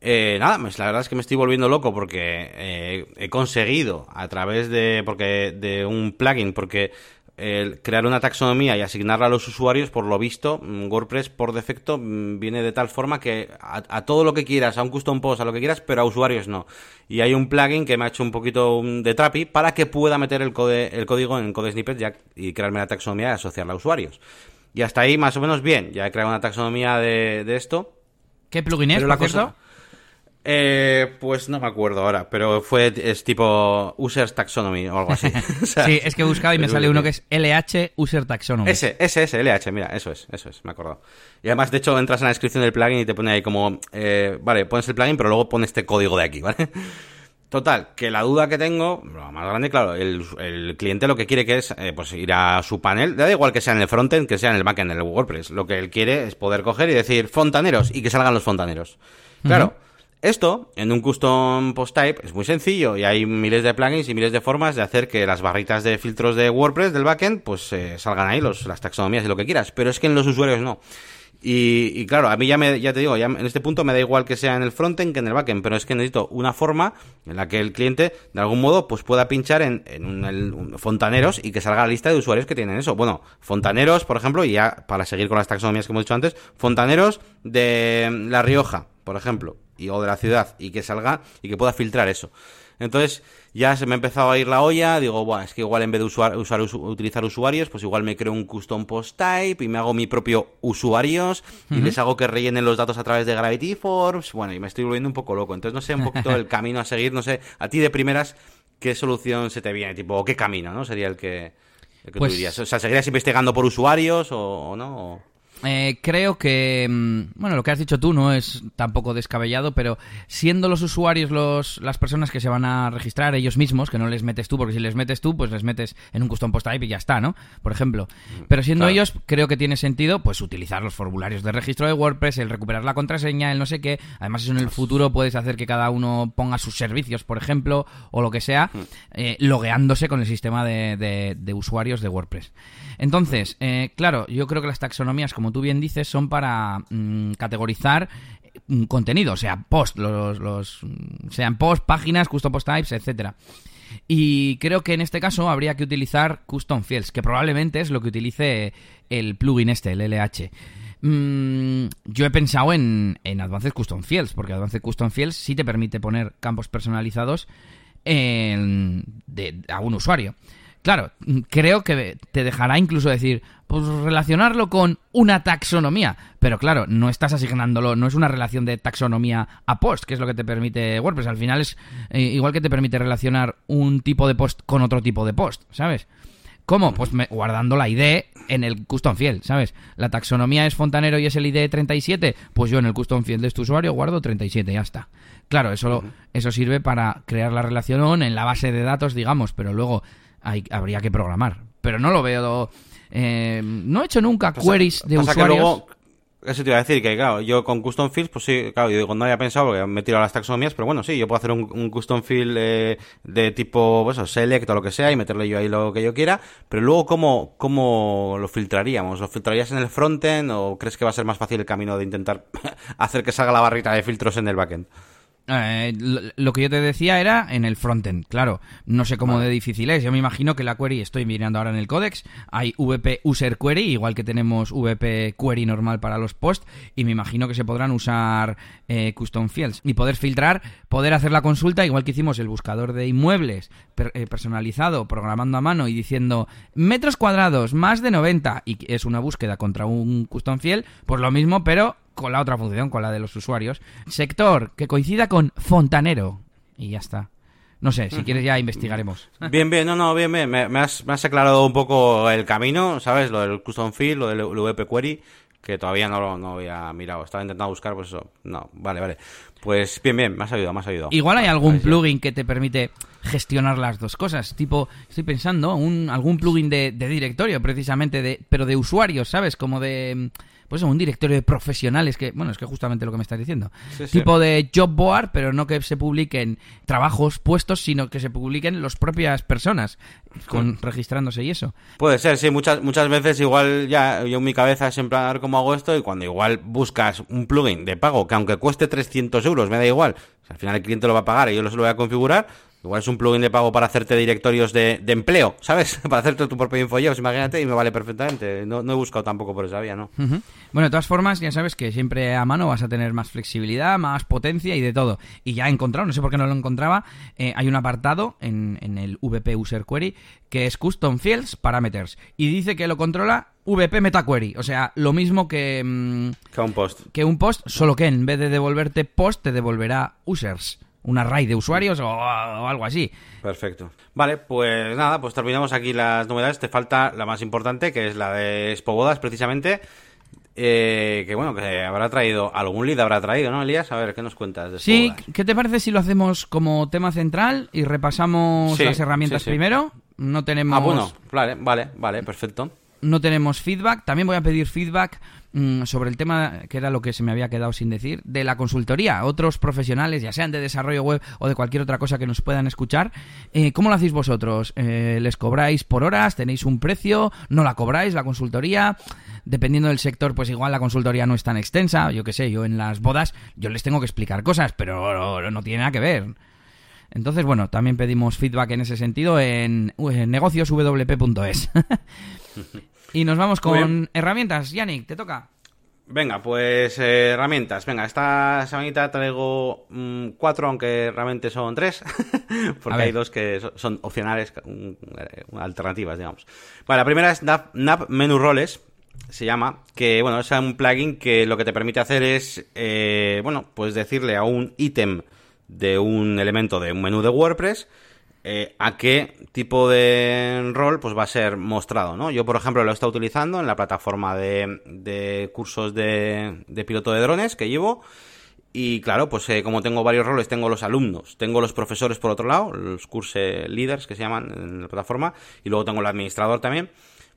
Eh, nada, pues la verdad es que me estoy volviendo loco porque eh, he conseguido a través de, porque, de un plugin, porque el crear una taxonomía y asignarla a los usuarios, por lo visto, mm, WordPress por defecto mm, viene de tal forma que a, todo lo que quieras, a un custom post, a lo que quieras, pero a usuarios no. Y hay un plugin que me ha hecho un poquito de trapi para que pueda meter el, el código en code snippet ya, y crearme la taxonomía y asociarla a usuarios. Y hasta ahí más o menos bien, ya he creado una taxonomía de, esto. ¿Qué plugin es, la cosa, eh, pues no me acuerdo ahora, pero fue es tipo Users Taxonomy o algo así. sí, es que he buscado y me sale uno que es LH User Taxonomy. Ese, ese, ese, LH, mira, eso es, eso es, me acuerdo. Y además, de hecho, entras en la descripción del plugin y te pone ahí como, eh, vale, pones el plugin, pero luego pones este código de aquí, ¿vale? Total, que la duda que tengo, lo más grande, claro, el, cliente lo que quiere que es eh, pues ir a su panel, da igual que sea en el frontend, que sea en el backend del WordPress. Lo que él quiere es poder coger y decir fontaneros y que salgan los fontaneros. Claro, esto, en un custom post type, es muy sencillo y hay miles de plugins y miles de formas de hacer que las barritas de filtros de WordPress del backend pues eh, salgan ahí, los, las taxonomías y lo que quieras. Pero es que en los usuarios no. Y, claro, a mí ya, me, ya te digo, ya en este punto me da igual que sea en el frontend que en el backend, pero es que necesito una forma en la que el cliente, de algún modo, pues pueda pinchar en, en un, fontaneros y que salga la lista de usuarios que tienen eso. Bueno, fontaneros, por ejemplo, y ya para seguir con las taxonomías que hemos dicho antes, fontaneros de La Rioja, por ejemplo y, o de la ciudad y que salga y que pueda filtrar eso. Entonces ya se me ha empezado a ir la olla, digo, Buah, es que igual en vez de usar, usar utilizar usuarios, pues igual me creo un custom post type y me hago mi propio usuarios y les hago que rellenen los datos a través de Gravity Forms, bueno, y me estoy volviendo un poco loco. Entonces no sé un poquito el camino a seguir, no sé, a ti de primeras, ¿qué solución se te viene? Tipo, ¿qué camino, no? Sería el que, el que tú pues dirías. O sea, ¿seguirías investigando por usuarios o, no? Eh, creo que, mm, bueno, lo que has dicho tú no es tampoco descabellado, pero siendo los usuarios los, las personas que se van a registrar ellos mismos, que no les metes tú, porque si les metes tú, pues les metes en un custom post type y ya está, ¿no? Por ejemplo. Pero siendo ellos, creo que tiene sentido, pues utilizar los formularios de registro de WordPress, el recuperar la contraseña, el no sé qué. Además, eso en el futuro puedes hacer que cada uno ponga sus servicios, por ejemplo, o lo que sea, eh, logueándose con el sistema de, de usuarios de WordPress. Entonces, eh, claro, yo creo que las taxonomías, como tú bien dices, son para mm, categorizar mm, contenido, o sea, post, los, los, sean post, páginas, custom post types, etcétera. Y creo que en este caso habría que utilizar custom fields, que probablemente es lo que utilice el plugin este, el LH. Mm, yo he pensado en, en Advanced Custom Fields, porque Advanced Custom Fields sí te permite poner campos personalizados en, de, a un usuario. Claro, creo que te dejará incluso decir, pues relacionarlo con una taxonomía. Pero claro, no estás asignándolo, no es una relación de taxonomía a post, que es lo que te permite WordPress. Al final es eh, igual que te permite relacionar un tipo de post con otro tipo de post, ¿sabes? ¿Cómo? Pues guardando la ID en el custom field, ¿sabes? La taxonomía es fontanero y es el ID 37, pues yo en el custom field de este usuario guardo 37, ya está. Claro, eso, eso sirve para crear la relación en la base de datos, digamos, pero luego habría que programar. Pero no lo veo. Eh, no he hecho nunca queries de usuarios. eso te iba a decir, que claro, yo con custom fields, pues sí, claro, yo digo, no había pensado porque me he tirado las taxonomías, pero bueno, sí, yo puedo hacer un, custom field eh, de tipo, pues, select o lo que sea y meterle yo ahí lo que yo quiera, pero luego, ¿cómo, ¿cómo lo filtraríamos? ¿Lo filtrarías en el frontend o crees que va a ser más fácil el camino de intentar hacer que salga la barrita de filtros en el backend? Eh, lo que yo te decía era en el frontend, claro. No sé cómo de difícil es. Yo me imagino que la query, estoy mirando ahora en el codex, hay VP User Query, igual que tenemos VP Query normal para los posts, y me imagino que se podrán usar eh, custom fields y poder filtrar, poder hacer la consulta, igual que hicimos el buscador de inmuebles eh, personalizado, programando a mano y diciendo metros cuadrados, más de 90, y es una búsqueda contra un custom field, pues lo mismo, pero con la otra función, con la de los usuarios. Sector que coincida con fontanero. Y ya está. No sé, si quieres ya investigaremos. Bien, bien, no, no, bien, bien. Me, has, me has aclarado un poco el camino, ¿sabes? Lo del custom field, lo del VP query, que todavía no, no había mirado. Estaba intentando buscar, pues eso. No, vale, vale. Pues bien, bien, me has ayudado, me has ayudado. Igual hay algún plugin que te permite gestionar las dos cosas. Tipo, estoy pensando, un, algún plugin de, de directorio, precisamente, de, pero de usuarios, ¿sabes? Como de pues un directorio de profesionales que, bueno, es que justamente lo que me estás diciendo. tipo de job board, pero no que se publiquen trabajos puestos, sino que se publiquen las propias personas con registrándose y eso. Puede ser, sí, muchas muchas veces igual ya yo en mi cabeza es en plan a ver cómo hago esto y cuando igual buscas un plugin de pago que aunque cueste 300 euros, me da igual, al final el cliente lo va a pagar y yo lo voy a configurar, Igual es un plugin de pago para hacerte directorios de, empleo, ¿sabes? para hacerte tu propio InfoJobs, imagínate, y me vale perfectamente. No, he buscado tampoco por esa vía, ¿no? Bueno, de todas formas, ya sabes que siempre a mano vas a tener más flexibilidad, más potencia y de todo. Y ya he encontrado, no sé por qué no lo encontraba, eh, hay un apartado en, en el VP User Query que es Custom Fields Parameters. Y dice que lo controla VP MetaQuery. O sea, lo mismo que... Mm, que un post. Que un post, solo que en vez de devolverte post, te devolverá users un array de usuarios o, algo así. Perfecto. Vale, pues nada, pues terminamos aquí las novedades. Te falta la más importante, que es la de Spobodas, precisamente. Eh, que bueno, que habrá traído, algún lead habrá traído, ¿no, Elías? A ver, ¿qué nos cuentas de Sí, ¿qué te parece si lo hacemos como tema central y repasamos las herramientas primero? No tenemos... Ah, bueno, vale, vale, vale, perfecto. No tenemos feedback. También voy a pedir feedback Mm, sobre el tema, que era lo que se me había quedado sin decir, de la consultoría. Otros profesionales, ya sean de desarrollo web o de cualquier otra cosa que nos puedan escuchar, eh, ¿cómo lo hacéis vosotros? Eh, ¿Les cobráis por horas? ¿Tenéis un precio? ¿No la cobráis la consultoría? Dependiendo del sector, pues igual la consultoría no es tan extensa. Yo qué sé, yo en las bodas, yo les tengo que explicar cosas, pero no, tiene nada que ver. Entonces, bueno, también pedimos feedback en ese sentido en, en negocioswp.es. Y nos vamos con herramientas. Yannick, te toca. Venga, pues eh, herramientas. Venga, esta semanita traigo mm, cuatro, aunque realmente son tres, porque hay dos que son, opcionales, eh, alternativas, digamos. Bueno, la primera es NAP, Menu Roles, se llama, que bueno, es un plugin que lo que te permite hacer es, eh, bueno, pues decirle a un ítem de un elemento de un menú de WordPress, eh, a qué tipo de rol pues va a ser mostrado, ¿no? Yo, por ejemplo, lo he estado utilizando en la plataforma de, cursos de, piloto de drones que llevo. Y claro, pues eh, como tengo varios roles, tengo los alumnos, tengo los profesores por otro lado, los curse leaders que se llaman en la plataforma, y luego tengo el administrador también.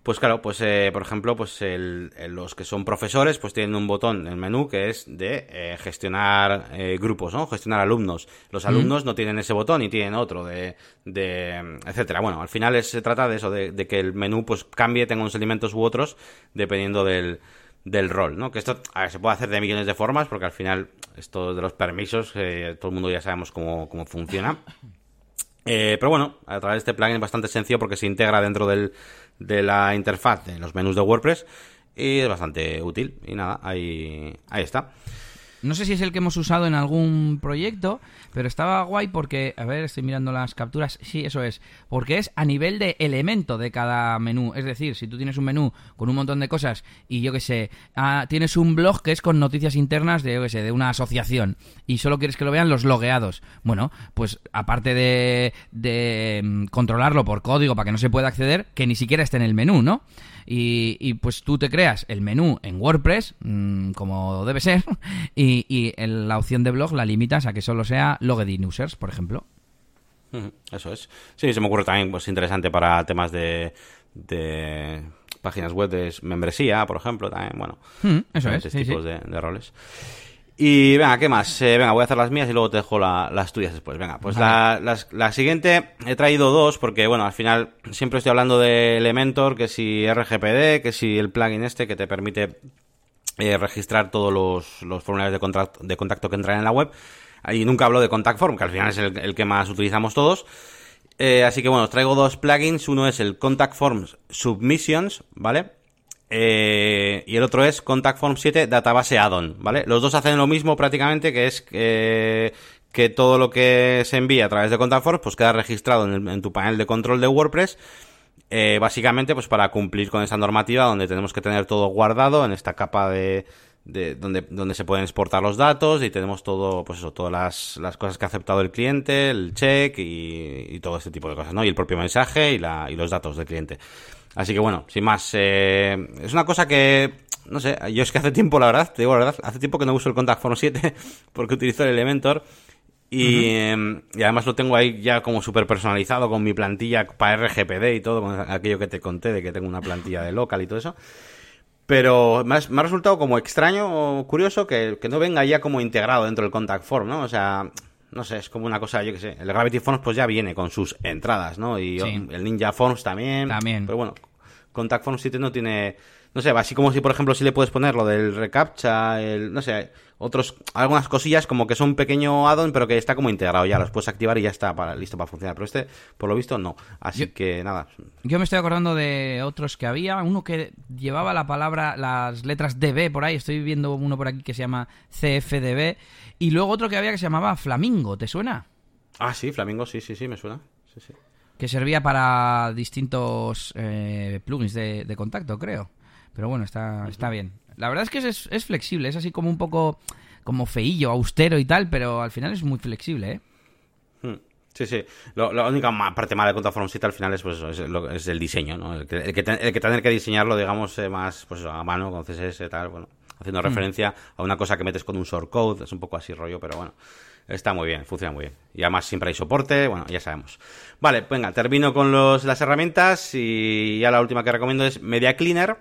Pues claro, pues eh, por ejemplo, pues los que son profesores, pues tienen un botón en el menú que es de eh, gestionar eh, grupos, ¿no? Gestionar alumnos. Los alumnos no tienen ese botón y tienen otro de, de etcétera. Bueno, al final se trata de eso, de, que el menú pues cambie, tenga unos elementos u otros, dependiendo del, del rol, ¿no? Que esto a ver, se puede hacer de millones de formas, porque al final esto de los permisos, todo el mundo ya sabemos cómo, cómo funciona. pero bueno, a través de este plugin es bastante sencillo porque se integra dentro del de la interfaz de los menús de WordPress y es bastante útil. Y nada, ahí, ahí está. No sé si es el que hemos usado en algún proyecto, pero estaba guay porque, a ver, estoy mirando las capturas, sí, eso es, porque es a nivel de elemento de cada menú. Es decir, si tú tienes un menú con un montón de cosas y yo que sé, ah, tienes un blog que es con noticias internas de, que sé, de una asociación y solo quieres que lo vean los logueados. Bueno, pues aparte de, de mm, controlarlo por código para que no se pueda acceder, que ni siquiera esté en el menú, ¿no? Y, pues tú te creas el menú en WordPress, mm, como debe ser, y, la opción de blog la limitas a que solo sea Login Users, por ejemplo. Eso es. Sí, se me ocurre también pues interesante para temas de, de páginas web de membresía, por ejemplo, también, bueno, eso es, tipos De, de, roles. Y venga, ¿qué más? Eh, venga, voy a hacer las mías y luego te dejo las tuyas después. Venga, pues la, la, siguiente he traído dos porque, bueno, al final siempre estoy hablando de Elementor, que si RGPD, que si el plugin este que te permite eh, registrar todos los, los formularios de contacto, de contacto que entran en la web. Y nunca hablo de Contact Form, que al final es el, que más utilizamos todos. Eh, así que bueno, os traigo dos plugins. Uno es el Contact Forms Submissions, ¿vale? Eh, y el otro es Contact Form 7 Database Addon, ¿vale? Los dos hacen lo mismo prácticamente, que es eh, que todo lo que se envía a través de Contact Forms pues queda registrado en, tu panel de control de WordPress. Eh, básicamente, pues para cumplir con esa normativa donde tenemos que tener todo guardado en esta capa de, de donde, donde se pueden exportar los datos y tenemos todo, pues eso, todas las, las cosas que ha aceptado el cliente, el check y, y, todo este tipo de cosas, ¿no? Y el propio mensaje y, la, y los datos del cliente. Así que bueno, sin más, eh, es una cosa que, no sé, yo es que hace tiempo, la verdad, te digo la verdad, hace tiempo que no uso el Contact Form 7 porque utilizo el Elementor y, em, y, además lo tengo ahí ya como súper personalizado con mi plantilla para RGPD y todo, con aquello que te conté de que tengo una plantilla de local y todo eso. Pero me ha, me ha resultado como extraño o curioso que, que no venga ya como integrado dentro del Contact Form, ¿no? O sea, no sé, es como una cosa, yo que sé. El Gravity Forms pues ya viene con sus entradas, ¿no? Y Sí. el Ninja Forms también. También. Pero bueno, Contact Forms 7 no tiene... No sé, así como si, por ejemplo, si le puedes poner lo del reCAPTCHA, el... No sé, otros... Algunas cosillas como que son un pequeño add-on, pero que está como integrado ya. Los puedes activar y ya está para, listo para funcionar. Pero este, por lo visto, no. Así Yo- que, nada. Yo me estoy acordando de otros que había. Uno que llevaba la palabra, las letras DB por ahí. Estoy viendo uno por aquí que se llama CFDB. Y luego otro que había que se llamaba Flamingo. ¿Te suena? Ah, sí, Flamingo, sí, sí, sí, me suena. Sí, sí. Que servía para distintos eh, plugins de, de contacto, creo. Pero bueno, está, está bien. La verdad es que es, es flexible. Es así como un poco como feillo, austero y tal. Pero al final es muy flexible, ¿eh? Hmm. Sí, sí. Lo- la única parte mala de Contact Form 7 al final es, pues, eso, es, lo- es el diseño, ¿no? El que, el que, te- el que tener que diseñarlo, digamos, eh, más pues eso, a mano, con CSS y tal, bueno, haciendo referencia a una cosa que metes con un shortcode, es un poco así rollo, pero bueno, está muy bien, funciona muy bien. Y además siempre hay soporte, bueno, ya sabemos. Vale, venga, termino con los, las herramientas y ya la última que recomiendo es Media Cleaner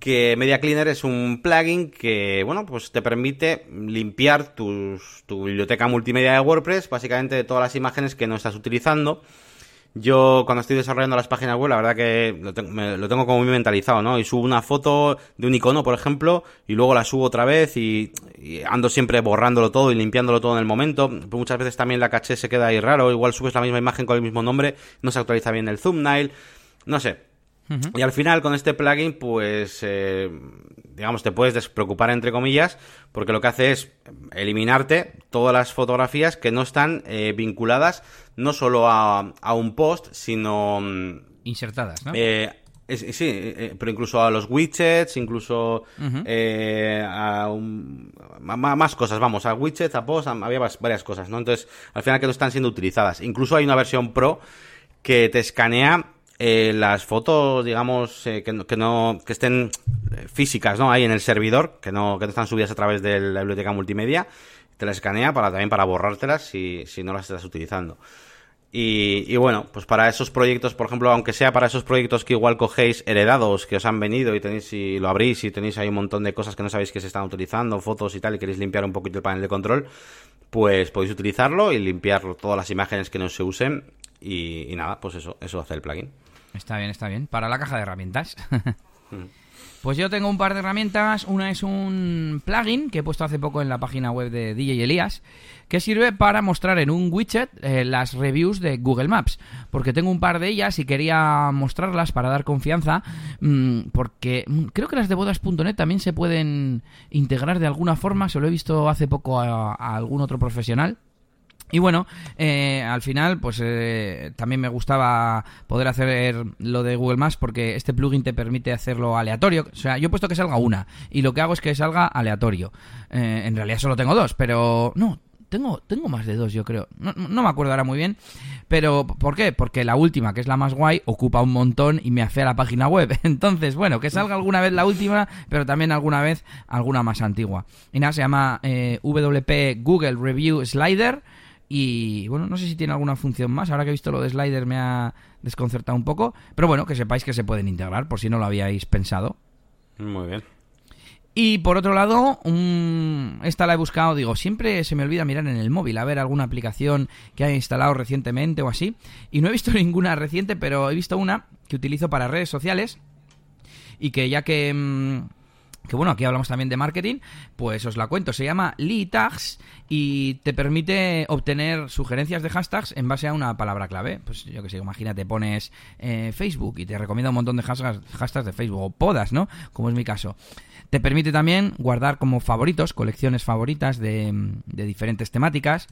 que Media Cleaner es un plugin que, bueno, pues te permite limpiar tus, tu biblioteca multimedia de WordPress, básicamente de todas las imágenes que no estás utilizando. Yo cuando estoy desarrollando las páginas web, la verdad que lo tengo, me- lo tengo como muy mentalizado, ¿no? Y subo una foto de un icono, por ejemplo, y luego la subo otra vez y, ando siempre borrándolo todo y limpiándolo todo en el momento. Muchas veces también la caché se queda ahí raro, igual subes la misma imagen con el mismo nombre, no se actualiza bien el thumbnail, no sé. Y al final con este plugin, pues, eh, digamos, te puedes despreocupar entre comillas, porque lo que hace es eliminarte todas las fotografías que no están eh, vinculadas no solo a, a un post, sino mm, Insertadas, ¿no? eh, sí, eh, pero incluso a los widgets, incluso eh, a un- más cosas, vamos, a widgets, a posts, a- había varias cosas, ¿no? Entonces, al final que no están siendo utilizadas. Incluso hay una versión pro que te escanea eh, las fotos, digamos, eh, que, que no que estén eh, físicas, ¿no? Ahí en el servidor, que no, que no están subidas a través de la biblioteca multimedia, te las escanea para también para borrártelas si, si no las estás utilizando. Y, y bueno, pues para esos proyectos, por ejemplo, aunque sea para esos proyectos que igual cogéis heredados, que os han venido y tenéis y lo abrís y tenéis ahí un montón de cosas que no sabéis que se están utilizando, fotos y tal, y queréis limpiar un poquito el panel de control, pues podéis utilizarlo y limpiar todas las imágenes que no se usen y, y nada, pues eso, eso hace el plugin. Está bien, está bien. Para la caja de herramientas. Pues yo tengo un par de herramientas. Una es un plugin que he puesto hace poco en la página web de DJ Elías, que sirve para mostrar en un widget eh, las reviews de Google Maps. Porque tengo un par de ellas y quería mostrarlas para dar confianza. mm, porque mm, creo que las de bodas.net también se pueden integrar de alguna forma. Se lo he visto hace poco a- a algún otro profesional. Y bueno, eh, al final, pues eh, también me gustaba poder hacer lo de Google Maps porque este plugin te permite hacerlo aleatorio. O sea, yo he puesto que salga una y lo que hago es que salga aleatorio. Eh, en realidad solo tengo dos, pero no. Tengo, tengo más de dos, yo creo. No, no- me acuerdo ahora muy bien. Pero, ¿por qué? Porque la última, que es la más guay, ocupa un montón y me afea la página web. Entonces, bueno, que salga alguna vez la última, pero también alguna vez alguna más antigua. Y nada, se llama eh, WP Google Review Slider. Y bueno, no sé si tiene alguna función más. Ahora que he visto lo de slider me ha desconcertado un poco. Pero bueno, que sepáis que se pueden integrar por si no lo habíais pensado. Muy bien. Y por otro lado, esta la he buscado, digo, siempre se me olvida mirar en el móvil a ver alguna aplicación que haya instalado recientemente o así. Y no he visto ninguna reciente, pero he visto una que utilizo para redes sociales y que ya que... mm, que bueno, aquí hablamos también de marketing, pues os la cuento. Se llama Lee Tags y te permite obtener sugerencias de hashtags en base a una palabra clave. Pues yo que sé, imagínate, pones eh, Facebook y te recomienda un montón de hashtags, hashtags de Facebook o podas, ¿no? Como es mi caso. Te permite también guardar como favoritos, colecciones favoritas de, de diferentes temáticas.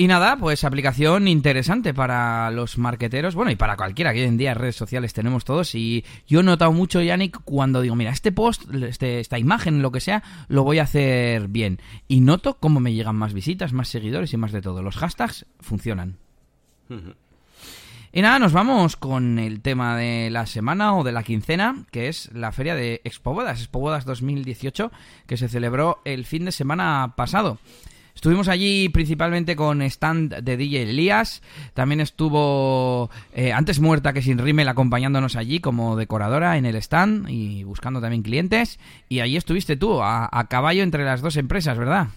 Y nada, pues aplicación interesante para los marqueteros, bueno, y para cualquiera que hoy en día redes sociales tenemos todos. Y yo he notado mucho, Yannick, cuando digo, mira, este post, este, esta imagen, lo que sea, lo voy a hacer bien. Y noto cómo me llegan más visitas, más seguidores y más de todo. Los hashtags funcionan. Y nada, nos vamos con el tema de la semana o de la quincena, que es la feria de Expo Bodas, Expo Bodas 2018, que se celebró el fin de semana pasado. Estuvimos allí principalmente con stand de DJ Elías. También estuvo eh, antes muerta que sin rímel acompañándonos allí como decoradora en el stand y buscando también clientes. Y allí estuviste tú, a, caballo entre las dos empresas, ¿verdad?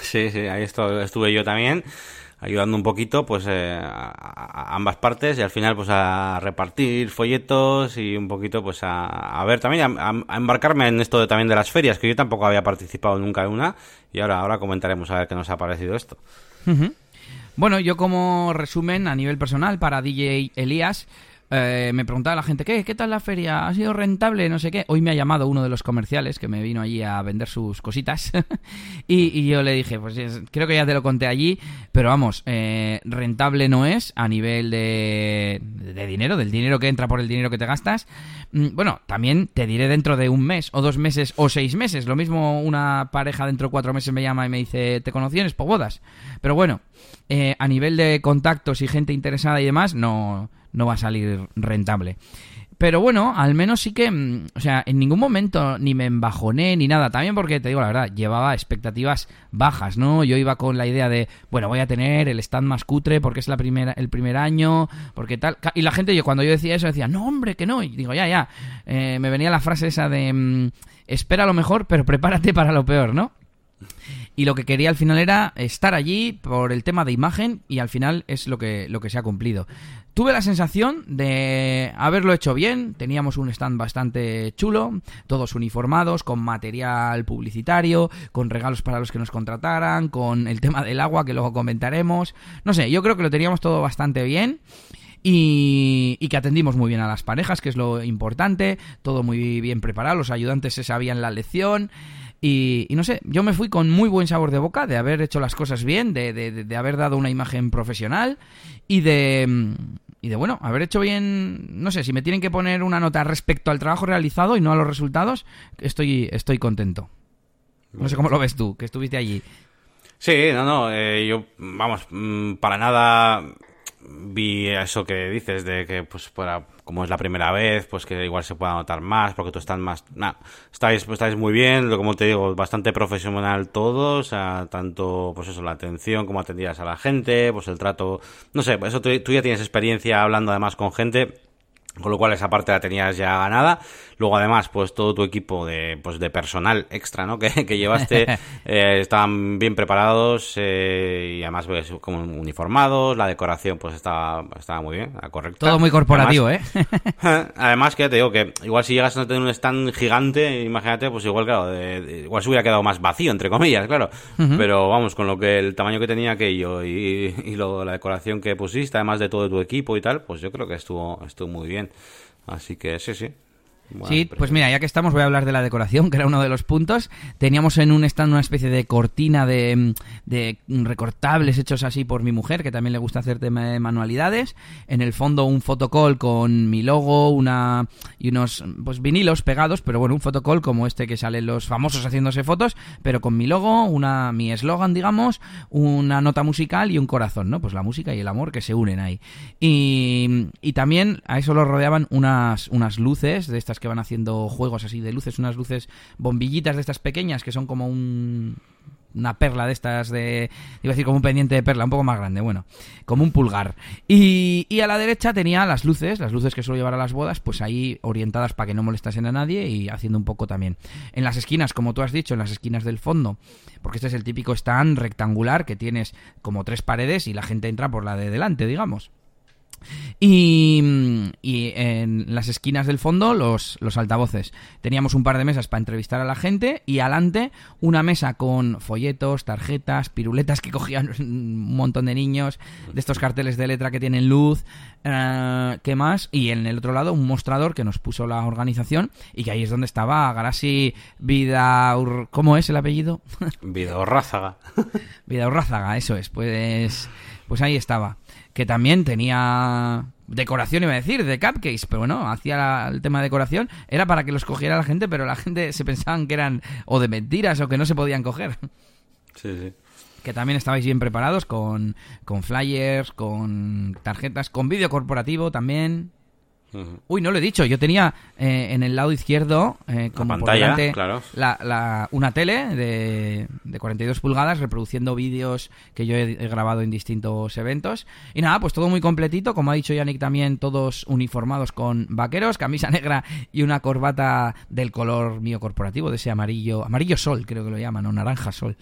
Sí, sí, ahí estuve yo también ayudando un poquito pues eh, a, ambas partes y al final pues a repartir folletos y un poquito pues a, ver también a, embarcarme en esto de, también de las ferias que yo tampoco había participado nunca en una y ahora ahora comentaremos a ver qué nos ha parecido esto. Bueno yo como resumen a nivel personal para DJ Elías eh, me preguntaba la gente, ¿qué? ¿Qué tal la feria? ¿Ha sido rentable? No sé qué. Hoy me ha llamado uno de los comerciales que me vino allí a vender sus cositas. y, yo le dije, pues creo que ya te lo conté allí, pero vamos, eh, rentable no es a nivel de, de dinero, del dinero que entra por el dinero que te gastas. Mm, bueno, también te diré dentro de un mes, o dos meses, o seis meses. Lo mismo una pareja dentro de cuatro meses me llama y me dice, ¿te conocí en bodas? Pero bueno, eh, a nivel de contactos y gente interesada y demás, no no va a salir rentable. Pero bueno, al menos sí que, mm, o sea, en ningún momento ni me embajoné ni nada. También porque, te digo la verdad, llevaba expectativas bajas, ¿no? Yo iba con la idea de, bueno, voy a tener el stand más cutre porque es la primera, el primer año, porque tal. Y la gente, yo cuando yo decía eso, decía, no, hombre, que no. Y digo, ya, ya. Eh, me venía la frase esa de, mm, espera lo mejor, pero prepárate para lo peor, ¿no? Y lo que quería al final era estar allí por el tema de imagen y al final es lo que, lo que se ha cumplido. Tuve la sensación de haberlo hecho bien, teníamos un stand bastante chulo, todos uniformados, con material publicitario, con regalos para los que nos contrataran, con el tema del agua que luego comentaremos. No sé, yo creo que lo teníamos todo bastante bien. Y, y, que atendimos muy bien a las parejas, que es lo importante, todo muy bien preparado, los ayudantes se sabían la lección y, no sé, yo me fui con muy buen sabor de boca de haber hecho las cosas bien, de, de, haber dado una imagen profesional y de, y de, bueno, haber hecho bien, no sé, si me tienen que poner una nota respecto al trabajo realizado y no a los resultados, estoy, estoy contento. No sé cómo lo ves tú, que estuviste allí. Sí, no, no, eh, yo, vamos, mm, para nada vi eso que dices de que pues para como es la primera vez pues que igual se pueda notar más porque tú estás más nah, estáis pues, estáis muy bien como te digo bastante profesional todos o sea, tanto pues eso la atención como atendías a la gente pues el trato no sé eso tú, tú ya tienes experiencia hablando además con gente con lo cual esa parte la tenías ya ganada Luego, además, pues todo tu equipo de, pues, de personal extra, ¿no? Que, que llevaste eh, estaban bien preparados eh, y además pues, como uniformados. La decoración, pues estaba, estaba muy bien, correcto. Todo muy corporativo, ¿eh? además, que te digo que igual si llegas a tener un stand gigante, imagínate, pues igual, claro, igual se hubiera quedado más vacío, entre comillas, claro. Pero vamos, con lo que el tamaño que tenía aquello y, y lo, la decoración que pusiste, además de todo tu equipo y tal, pues yo creo que estuvo, estuvo muy bien. Así que sí, sí sí, pues mira, ya que estamos, voy a hablar de la decoración, que era uno de los puntos. Teníamos en un stand una especie de cortina de, de recortables hechos así por mi mujer, que también le gusta hacer tema de manualidades. En el fondo un fotocall con mi logo, una y unos pues vinilos pegados, pero bueno, un fotocall como este que salen los famosos haciéndose fotos, pero con mi logo, una mi eslogan, digamos, una nota musical y un corazón, ¿no? Pues la música y el amor que se unen ahí. Y, y también a eso lo rodeaban unas, unas luces de estas que van haciendo juegos así de luces, unas luces bombillitas de estas pequeñas que son como un, una perla de estas de iba a decir como un pendiente de perla un poco más grande bueno como un pulgar. Y, y, a la derecha tenía las luces las luces que suelo llevar a las bodas pues ahí orientadas para que no molestasen a nadie y haciendo un poco también. En las esquinas como tú has dicho en las esquinas del fondo porque este es el típico stand rectangular que tienes como tres paredes y la gente entra por la de delante digamos y, en las esquinas del fondo los, los altavoces. Teníamos un par de mesas para entrevistar a la gente y adelante una mesa con folletos, tarjetas, piruletas que cogían un montón de niños, de estos carteles de letra que tienen luz, eh, ¿qué más? Y en el otro lado un mostrador que nos puso la organización y que ahí es donde estaba Garasi Vida... ¿Cómo es el apellido? Vida Urrázaga. Vida Urrázaga, eso es. Pues, pues ahí estaba que también tenía decoración, iba a decir, de cupcakes, pero bueno, hacía el tema de decoración, era para que los cogiera la gente, pero la gente se pensaban que eran o de mentiras o que no se podían coger. Sí, sí. Que también estabais bien preparados con, con flyers, con tarjetas, con vídeo corporativo también. Uy, no lo he dicho. Yo tenía eh, en el lado izquierdo, eh, como pantalla, por claro. la, una tele de, de 42 pulgadas reproduciendo vídeos que yo he, grabado en distintos eventos. Y nada, pues todo muy completito. Como ha dicho Yannick también, todos uniformados con vaqueros, camisa negra y una corbata del color mío corporativo, de ese amarillo, amarillo sol, creo que lo llaman, o naranja sol.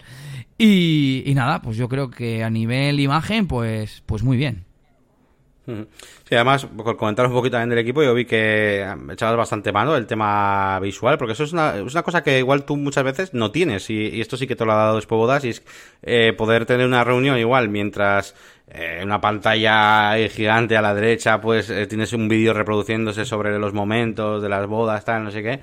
Y, y nada, pues yo creo que a nivel imagen, pues, pues muy bien. Sí, además, por comentar un poquito también del equipo, yo vi que echabas bastante mano el tema visual, porque eso es una, es una cosa que igual tú muchas veces no tienes, y, esto sí que te lo ha dado después bodas, y es eh, poder tener una reunión igual mientras eh, una pantalla gigante a la derecha, pues eh, tienes un vídeo reproduciéndose sobre los momentos de las bodas, tal, no sé qué.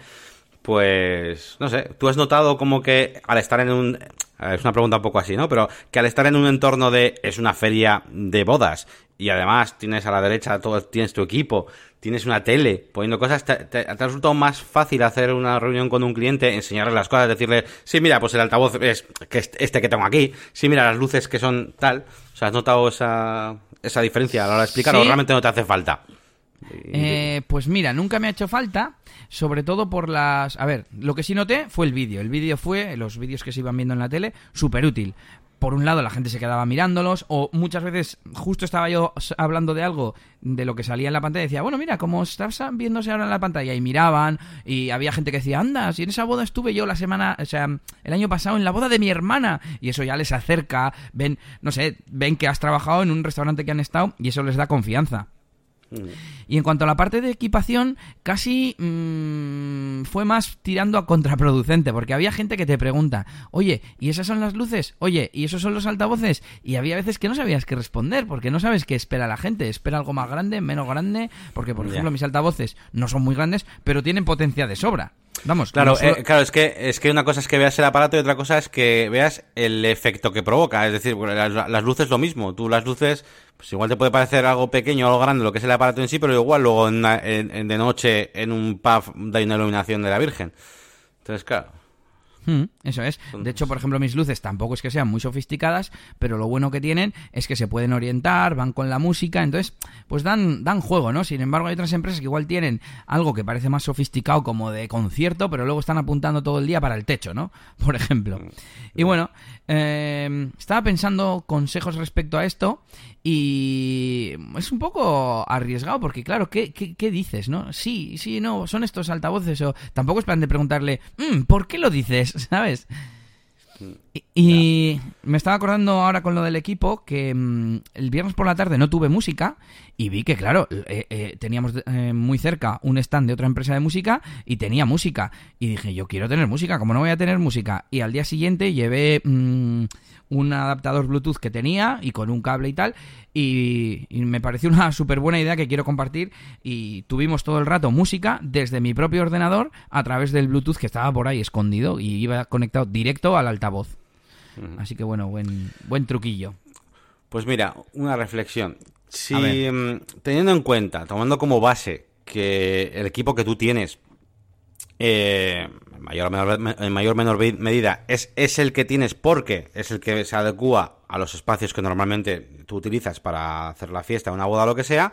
Pues, no sé, tú has notado como que al estar en un... Es una pregunta un poco así, ¿no? Pero que al estar en un entorno de... Es una feria de bodas y además tienes a la derecha todo, tienes tu equipo, tienes una tele, poniendo cosas, te, ha resultado más fácil hacer una reunión con un cliente, enseñarle las cosas, decirle, sí, mira, pues el altavoz es que este que tengo aquí, sí, mira, las luces que son tal. O sea, ¿has notado esa, esa diferencia a la hora de explicar o realmente no te hace falta? Eh, pues mira, nunca me ha hecho falta, sobre todo por las... A ver, lo que sí noté fue el vídeo. El vídeo fue, los vídeos que se iban viendo en la tele, súper útil por un lado la gente se quedaba mirándolos o muchas veces justo estaba yo hablando de algo de lo que salía en la pantalla y decía, bueno, mira, como estás viéndose ahora en la pantalla y miraban y había gente que decía, anda, si en esa boda estuve yo la semana, o sea, el año pasado en la boda de mi hermana y eso ya les acerca, ven, no sé, ven que has trabajado en un restaurante que han estado y eso les da confianza. Y en cuanto a la parte de equipación, casi mm, fue más tirando a contraproducente, porque había gente que te pregunta, oye, ¿y esas son las luces? Oye, ¿y esos son los altavoces? Y había veces que no sabías qué responder, porque no sabes qué espera la gente. Espera algo más grande, menos grande, porque por ejemplo mis altavoces no son muy grandes, pero tienen potencia de sobra. Vamos, claro, eh, claro, es que es que una cosa es que veas el aparato y otra cosa es que veas el efecto que provoca. Es decir, las, las luces lo mismo. Tú las luces pues igual te puede parecer algo pequeño o algo grande lo que es el aparato en sí, pero igual luego en, de noche en un pub da una iluminación de la Virgen. Entonces, claro. Hmm, eso es. De hecho, por ejemplo, mis luces tampoco es que sean muy sofisticadas, pero lo bueno que tienen es que se pueden orientar, van con la música, entonces, pues dan, dan juego, ¿no? Sin embargo, hay otras empresas que igual tienen algo que parece más sofisticado como de concierto, pero luego están apuntando todo el día para el techo, ¿no? Por ejemplo. Y bueno, eh, estaba pensando consejos respecto a esto y es un poco arriesgado porque, claro, ¿qué, qué, dices, no? Sí, sí, no, son estos altavoces o tampoco es plan de preguntarle, mm, ¿por qué lo dices? ¿Sabes? Y, me estaba acordando ahora con lo del equipo que mm, el viernes por la tarde no tuve música y vi que, claro, eh, eh, teníamos eh, muy cerca un stand de otra empresa de música y tenía música. Y dije, yo quiero tener música, como no voy a tener música? Y al día siguiente llevé mm, un adaptador Bluetooth que tenía y con un cable y tal. Y, me pareció una súper buena idea que quiero compartir. Y tuvimos todo el rato música desde mi propio ordenador a través del Bluetooth que estaba por ahí escondido y iba conectado directo al altavoz. Así que bueno, buen, buen truquillo. Pues mira, una reflexión. Si mm, teniendo en cuenta, tomando como base que el equipo que tú tienes eh, en mayor o menor, en mayor menor medida, es, es el que tienes porque es el que se adecua a los espacios que normalmente tú utilizas para hacer la fiesta, una boda o lo que sea,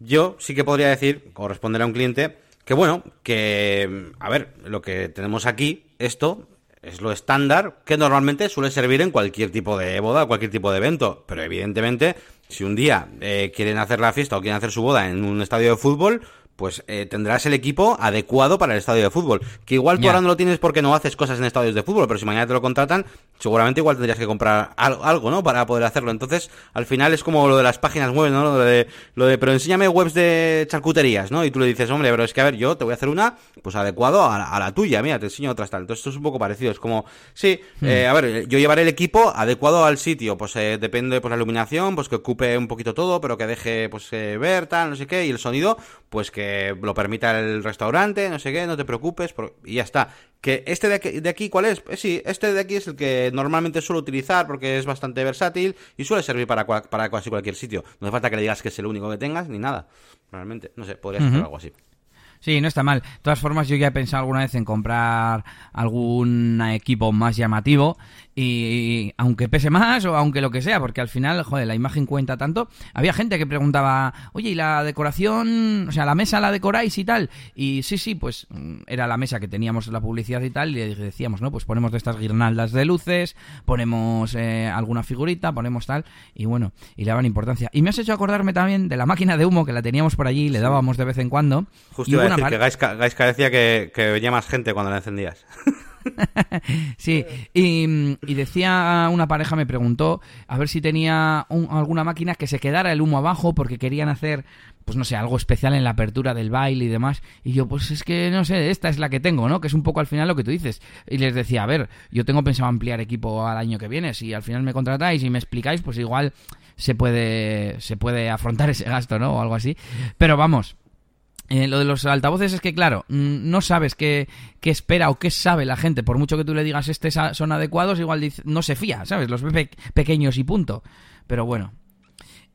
yo sí que podría decir, o responder a un cliente, que bueno, que, a ver, lo que tenemos aquí, esto es lo estándar que normalmente suele servir en cualquier tipo de boda, cualquier tipo de evento, pero evidentemente, si un día eh, quieren hacer la fiesta o quieren hacer su boda en un estadio de fútbol, pues eh, tendrás el equipo adecuado para el estadio de fútbol. Que igual tú ahora no lo tienes porque no haces cosas en estadios de fútbol, pero si mañana te lo contratan, seguramente igual tendrías que comprar algo, ¿no? Para poder hacerlo. Entonces, al final es como lo de las páginas web, ¿no? Lo de, lo de pero enséñame webs de charcuterías, ¿no? Y tú le dices, hombre, pero es que a ver, yo te voy a hacer una, pues adecuado a, la tuya, mira, te enseño otras tal. Entonces, esto es un poco parecido. Es como, sí, hmm. eh, a ver, yo llevaré el equipo adecuado al sitio, pues eh, depende, pues la iluminación, pues que ocupe un poquito todo, pero que deje, pues eh, ver, tal, no sé qué, y el sonido, pues que lo permita el restaurante, no sé qué, no te preocupes, y ya está. Que este de aquí, de aquí ¿cuál es? Pues sí, este de aquí es el que normalmente suelo utilizar porque es bastante versátil y suele servir para, para casi cualquier sitio. No hace falta que le digas que es el único que tengas ni nada. Realmente, no sé, podría ser algo así. Sí, no está mal. De todas formas, yo ya he pensado alguna vez en comprar algún equipo más llamativo y aunque pese más o aunque lo que sea, porque al final, joder, la imagen cuenta tanto. Había gente que preguntaba, oye, ¿y la decoración? O sea, ¿la mesa la decoráis y tal? Y sí, sí, pues mm, era la mesa que teníamos la publicidad y tal, y decíamos, ¿no? Pues ponemos de estas guirnaldas de luces, ponemos eh, alguna figurita, ponemos tal, y bueno, y le daban importancia. Y me has hecho acordarme también de la máquina de humo que la teníamos por allí, le dábamos de vez en cuando. Justo que Gaiska, decía que, venía más gente cuando la encendías. sí, y, decía una pareja, me preguntó a ver si tenía alguna máquina que se quedara el humo abajo porque querían hacer, pues no sé, algo especial en la apertura del baile y demás. Y yo, pues es que no sé, esta es la que tengo, ¿no? Que es un poco al final lo que tú dices. Y les decía, a ver, yo tengo pensado ampliar equipo al año que viene. Si al final me contratáis y me explicáis, pues igual se puede, se puede afrontar ese gasto, ¿no? O algo así. Pero vamos eh, lo de los altavoces es que, claro, no sabes qué, qué, espera o qué sabe la gente. Por mucho que tú le digas, este son adecuados, igual no se fía, ¿sabes? Los pequeños y punto. Pero bueno.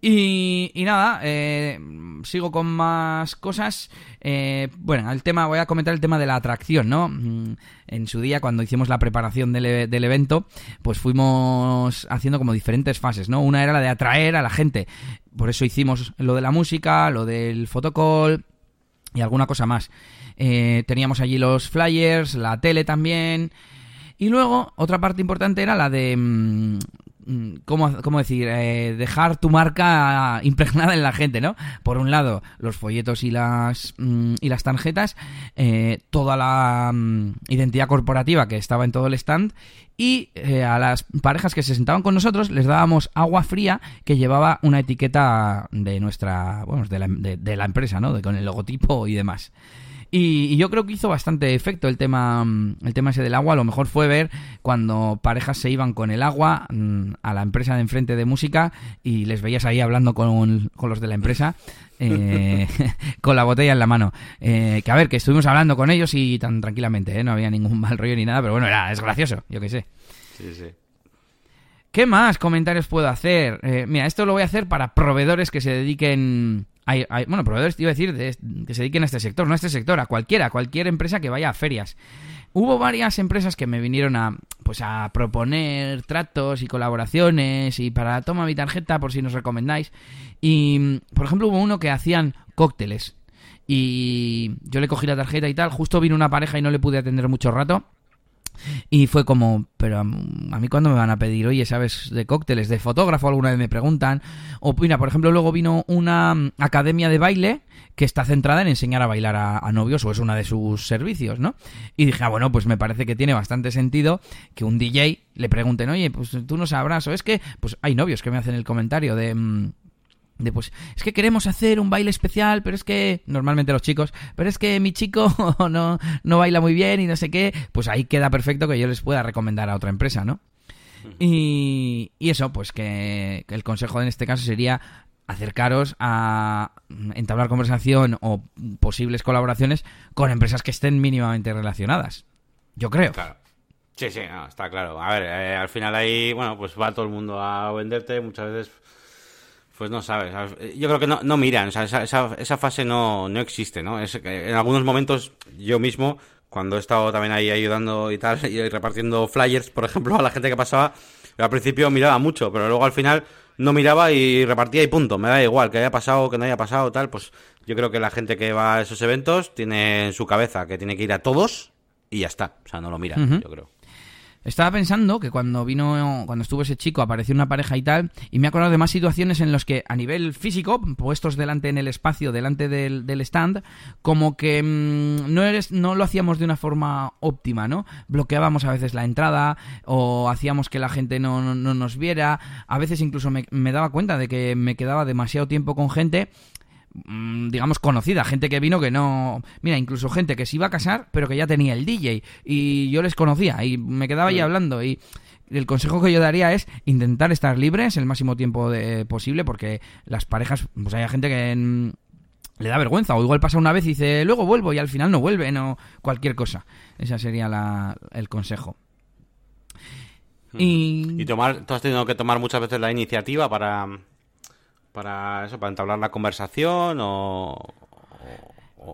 Y, nada, eh, sigo con más cosas. Eh, bueno, el tema, voy a comentar el tema de la atracción, ¿no? Mm, en su día, cuando hicimos la preparación del, del evento, pues fuimos haciendo como diferentes fases, ¿no? Una era la de atraer a la gente. Por eso hicimos lo de la música, lo del fotocall y alguna cosa más. Eh, teníamos allí los flyers, la tele también. Y luego, otra parte importante era la de mm, ¿cómo, cómo decir? Eh, dejar tu marca impregnada en la gente, ¿no? Por un lado, los folletos y las, mm, y las tarjetas, eh, toda la mm, identidad corporativa que estaba en todo el stand y eh, a las parejas que se sentaban con nosotros les dábamos agua fría que llevaba una etiqueta de nuestra, bueno, de la, de la empresa, ¿no? De, con el logotipo y demás. Y, yo creo que hizo bastante efecto el tema, mm, el tema ese del agua. Lo mejor fue ver cuando parejas se iban con el agua mm, a la empresa de enfrente de música y les veías ahí hablando con, los de la empresa. Eh, con la botella en la mano. Eh, que a ver, que estuvimos hablando con ellos y tan tranquilamente, ¿eh? no había ningún mal rollo ni nada, pero bueno, era, es gracioso, yo qué sé. Sí, sí. ¿Qué más comentarios puedo hacer? mira, esto lo voy a hacer para proveedores que se dediquen hay, bueno, proveedores, iba a decir, que se dediquen a este sector, no a este sector, a cualquiera, a cualquier empresa que vaya a ferias. Hubo varias empresas que me vinieron a, pues a proponer tratos y colaboraciones y para toma mi tarjeta por si nos recomendáis. Y, por ejemplo, hubo uno que hacían cócteles. Y yo le cogí la tarjeta y tal, justo vino una pareja y no le pude atender mucho rato. Y fue como, pero a, mí cuando me van a pedir, oye, ¿sabes? De cócteles, de fotógrafo, alguna vez me preguntan. O mira, por ejemplo, luego vino una mm, academia de baile que está centrada en enseñar a bailar a, novios, o es una de sus servicios, ¿no? Y dije, ah, bueno, pues me parece que tiene bastante sentido que un DJ le pregunten, oye, pues tú no sabrás, o es que, pues hay novios que me hacen el comentario de... Mm, de pues es que queremos hacer un baile especial, pero es que normalmente los chicos, pero es que mi chico no, no baila muy bien y no sé qué, pues ahí queda perfecto que yo les pueda recomendar a otra empresa, ¿no? Y, y eso, pues que, el consejo en este caso sería acercaros a entablar conversación o posibles colaboraciones con empresas que estén mínimamente relacionadas. Yo creo. Claro. Sí, sí, está claro. A ver, eh, al final ahí, bueno, pues va todo el mundo a venderte, muchas veces pues no sabes. Yo creo que no, no miran, o sea, esa, esa, fase no, no existe, ¿no? Es en algunos momentos yo mismo, cuando he estado también ahí ayudando y tal, y repartiendo flyers, por ejemplo, a la gente que pasaba, al principio miraba mucho, pero luego al final no miraba y repartía y punto. Me da igual que haya pasado, que no haya pasado, tal. Pues yo creo que la gente que va a esos eventos tiene en su cabeza que tiene que ir a todos y ya está. O sea, no lo miran, yo creo. Estaba pensando que cuando vino, cuando estuvo ese chico, apareció una pareja y tal, y me he acordado de más situaciones en las que, a nivel físico, puestos delante en el espacio, delante del, stand, como que mm, no eres, no lo hacíamos de una forma óptima, ¿no? Bloqueábamos a veces la entrada, o hacíamos que la gente no, no, nos viera, a veces incluso me, daba cuenta de que me quedaba demasiado tiempo con gente digamos, conocida, gente que vino que no... Mira, incluso gente que se iba a casar, pero que ya tenía el DJ y yo les conocía y me quedaba ahí hablando y el consejo que yo daría es intentar estar libres el máximo tiempo de, posible porque las parejas, pues hay gente que mm, le da vergüenza o igual pasa una vez y dice luego vuelvo y al final no vuelve o cualquier cosa. Ese sería la, el consejo. Y... y tomar, tú has tenido que tomar muchas veces la iniciativa para para eso, para entablar la conversación o,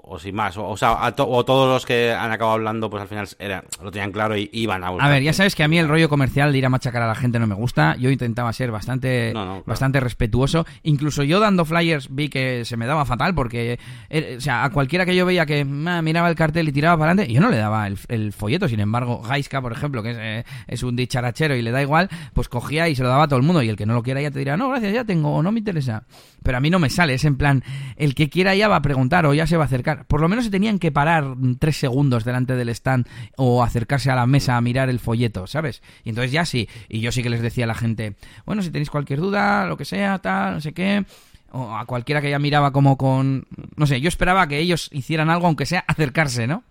o, sin más. O, sea, o todos los que han acabado hablando, pues al final era, lo tenían claro y iban a buscar. A ver, ya sabes que a mí el rollo comercial de ir a machacar a la gente no me gusta. Yo intentaba ser bastante, bastante respetuoso. Incluso yo dando flyers vi que se me daba fatal porque, eh, o sea, a cualquiera que yo veía que miraba el cartel y tiraba para adelante, yo no le daba el, folleto. Sin embargo, Gaiska, por ejemplo, que es, eh, es, un dicharachero y le da igual, pues cogía y se lo daba a todo el mundo. Y el que no lo quiera ya te dirá, no, gracias, ya tengo, o no me interesa. Pero a mí no me sale, es en plan, el que quiera ya va a preguntar o ya se va a acercar. Por lo menos se tenían que parar tres segundos delante del stand o acercarse a la mesa a mirar el folleto, ¿sabes? Y entonces ya sí, y yo sí que les decía a la gente, bueno, si tenéis cualquier duda, lo que sea, tal, no sé qué, o a cualquiera que ya miraba como con, no sé, yo esperaba que ellos hicieran algo, aunque sea acercarse, ¿no?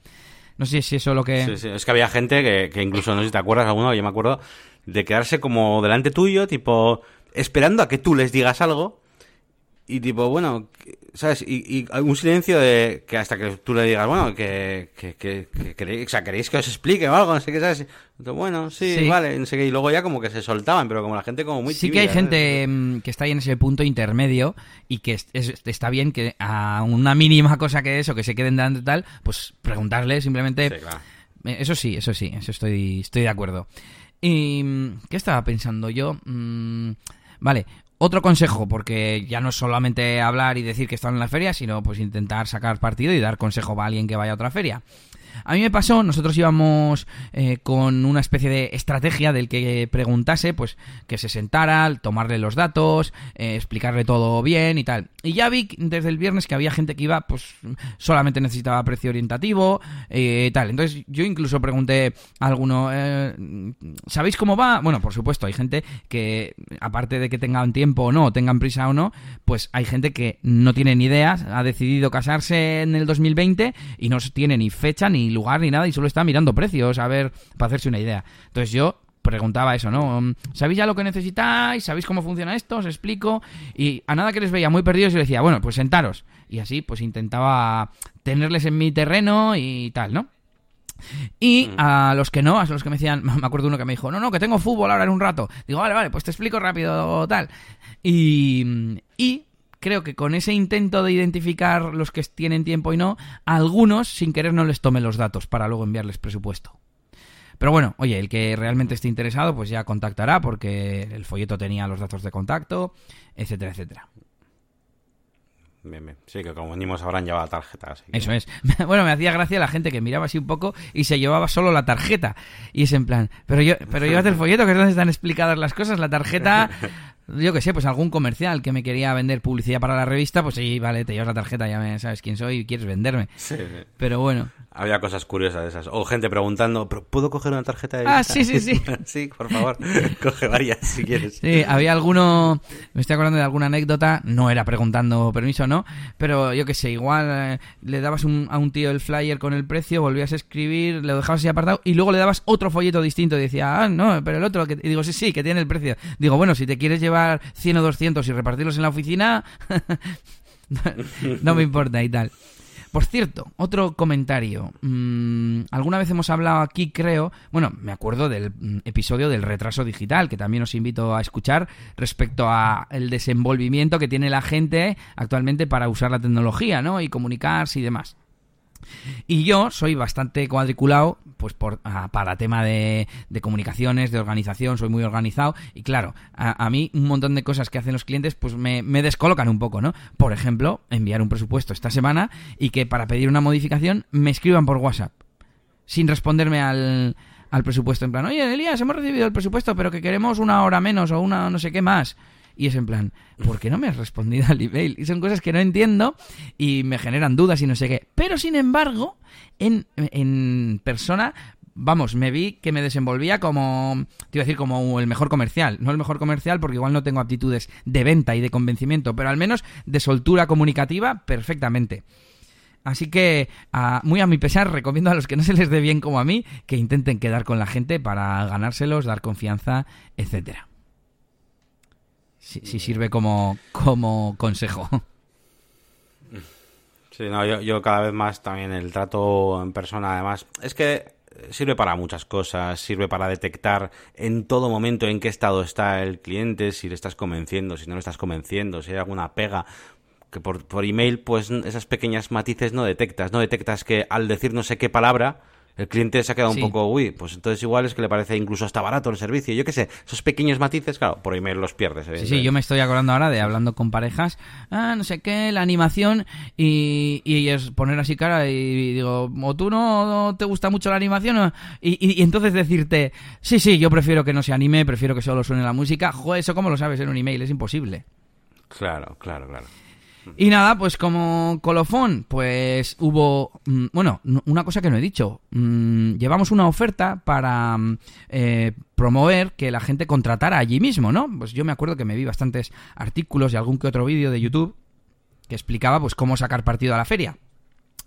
No sé si eso es lo que... Sí, sí. Es que había gente que, que incluso, no sé si te acuerdas alguno, yo me acuerdo, de quedarse como delante tuyo, tipo, esperando a que tú les digas algo y tipo, bueno, ¿sabes? Y, y, un silencio de que hasta que tú le digas, bueno, que, que, que, queréis, o sea, queréis que os explique o algo, no sé qué, ¿sabes? bueno, sí, vale, no sé qué. Y luego ya como que se soltaban, pero como la gente como muy Sí que hay gente mm, que está ahí en ese punto intermedio y que está bien que a una mínima cosa que eso, que se queden dando tal, pues preguntarle simplemente... Sí, claro. Eh, eso sí, eso sí, eso estoy, estoy de acuerdo. ¿Y mm, qué estaba pensando yo? Mm, vale, otro consejo, porque ya no es solamente hablar y decir que están en la feria, sino pues intentar sacar partido y dar consejo a alguien que vaya a otra feria. A mí me pasó, nosotros íbamos eh, con una especie de estrategia del que preguntase, pues que se sentara, tomarle los datos, eh, explicarle todo bien y tal. Y ya vi desde el viernes que había gente que iba, pues solamente necesitaba precio orientativo eh, tal. Entonces yo incluso pregunté a alguno, ¿sabéis cómo va? Bueno, por supuesto, hay gente que, aparte de que tengan tiempo o no, tengan prisa o no, pues hay gente que no tiene ni idea, ha decidido casarse en el 2020 y no tiene ni fecha ni lugar ni nada y solo está mirando precios, a ver, para hacerse una idea. Entonces yo preguntaba eso, ¿no? Mm, ¿Sabéis ya lo que necesitáis? ¿Sabéis cómo funciona esto? Os explico. Y a nada que les veía muy perdidos, yo decía, bueno, pues sentaros. Y así, pues intentaba tenerles en mi terreno y tal, ¿no? Y mm. a los que no, a los que me decían, me acuerdo uno que me dijo, no, no, que tengo fútbol ahora en un rato. Digo, vale, vale, pues te explico rápido tal. Y, y creo que con ese intento de identificar los que tienen tiempo y no, algunos sin querer no les tome los datos para luego enviarles presupuesto. Pero bueno, oye, el que realmente esté interesado, pues ya contactará porque el folleto tenía los datos de contacto, etcétera, etcétera. Bien, bien. Sí, que como venimos habrán llevado tarjeta. Eso es. Bueno, me hacía gracia la gente que miraba así un poco y se llevaba solo la tarjeta. Y es en plan, pero yo, pero llévate el folleto que es donde están explicadas las cosas. La tarjeta yo que sé, pues algún comercial que me quería vender publicidad para la revista, pues sí, vale, te llevas la tarjeta, ya me sabes quién soy y quieres venderme. Sí, Pero bueno. Había cosas curiosas de esas. O gente preguntando, ¿puedo coger una tarjeta de Ah, sí, sí, sí. sí, por favor, coge varias si quieres. Sí, había alguno, me estoy acordando de alguna anécdota, no era preguntando permiso, ¿no? Pero yo que sé, igual eh, le dabas a un tío el flyer con el precio, volvías a escribir, lo dejabas así apartado y luego le dabas otro folleto distinto y decía, ah, no, pero el otro, que... y digo, sí, sí, que tiene el precio. Digo, bueno, si te quieres llevar 100 o 200 y repartirlos en la oficina, no me importa y tal. Por cierto, otro comentario. Mm, alguna vez hemos hablado aquí, creo, bueno, me acuerdo del mm, episodio del retraso digital, que también os invito a escuchar respecto a el desenvolvimiento que tiene la gente actualmente para usar la tecnología, ¿no? Y comunicarse y demás. Y yo soy bastante cuadriculado, pues por, ah, para tema de, comunicaciones, de organización, soy muy organizado. Y claro, a, mí un montón de cosas que hacen los clientes, pues me, me, descolocan un poco, ¿no? Por ejemplo, enviar un presupuesto esta semana y que para pedir una modificación me escriban por WhatsApp, sin responderme al, al presupuesto. En plan, oye, Elías, hemos recibido el presupuesto, pero que queremos una hora menos o una no sé qué más. Y es en plan, ¿por qué no me has respondido al email? Y son cosas que no entiendo y me generan dudas y no sé qué. Pero sin embargo, en, en persona vamos, me vi que me desenvolvía como, te iba a decir, como el mejor comercial. No el mejor comercial porque igual no tengo aptitudes de venta y de convencimiento, pero al menos de soltura comunicativa perfectamente. Así que, muy a mi pesar, recomiendo a los que no se les dé bien como a mí que intenten quedar con la gente para ganárselos, dar confianza, etcétera si, sirve como, como consejo. Sí, no, yo, yo cada vez más también el trato en persona, además, es que sirve para muchas cosas, sirve para detectar en todo momento en qué estado está el cliente, si le estás convenciendo, si no le estás convenciendo, si hay alguna pega. que por, por email, pues esas pequeñas matices no detectas. No detectas que al decir no sé qué palabra, el cliente se ha quedado un poco, uy, pues entonces igual es que le parece incluso hasta barato el servicio. Yo qué sé, esos pequeños matices, claro, por email los pierdes. Sí, sí, yo me estoy acordando ahora de hablando con parejas, ah, no sé qué, la animación y, y es poner así cara y digo, o tú no, te gusta mucho la animación y, y, entonces decirte, sí, sí, yo prefiero que no se anime, prefiero que solo suene la música. Joder, eso cómo lo sabes en un email, es imposible. Claro, claro, claro. Y nada, pues como colofón, pues hubo, mm, bueno, una cosa que no he dicho, mm, llevamos una oferta para mm, eh, promover que la gente contratara allí mismo, ¿no? Pues yo me acuerdo que me vi bastantes artículos y algún que otro vídeo de YouTube que explicaba pues cómo sacar partido a la feria.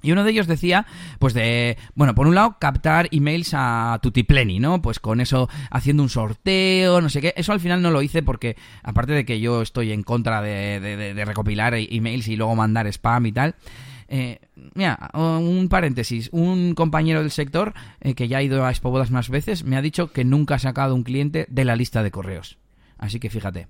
Y uno de ellos decía, pues de, bueno, por un lado, captar emails a Tutipleni, ¿no? Pues con eso, haciendo un sorteo, no sé qué. Eso al final no lo hice porque, aparte de que yo estoy en contra de, recopilar e-, emails y luego mandar spam y tal, eh, mira, un paréntesis. Un compañero del sector eh, que ya ha ido a Expobodas más veces me ha dicho que nunca ha sacado un cliente de la lista de correos. Así que fíjate.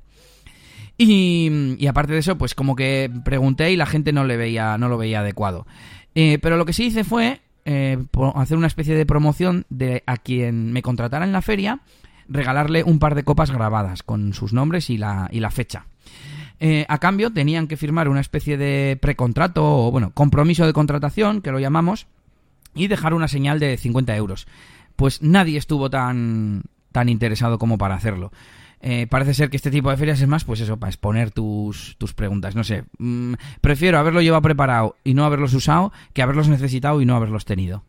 Y, aparte de eso, pues como que pregunté y la gente no le veía, no lo veía adecuado. Eh, pero lo que sí hice fue eh, hacer una especie de promoción de a quien me contratara en la feria, regalarle un par de copas grabadas con sus nombres y la, y la fecha. Eh, a cambio tenían que firmar una especie de precontrato o, bueno, compromiso de contratación, que lo llamamos, y dejar una señal de 50 euros. Pues nadie estuvo tan, tan interesado como para hacerlo. Eh, parece ser que este tipo de ferias es más, pues eso, para exponer tus, tus preguntas. No sé, mm, prefiero haberlo llevado preparado y no haberlos usado que haberlos necesitado y no haberlos tenido.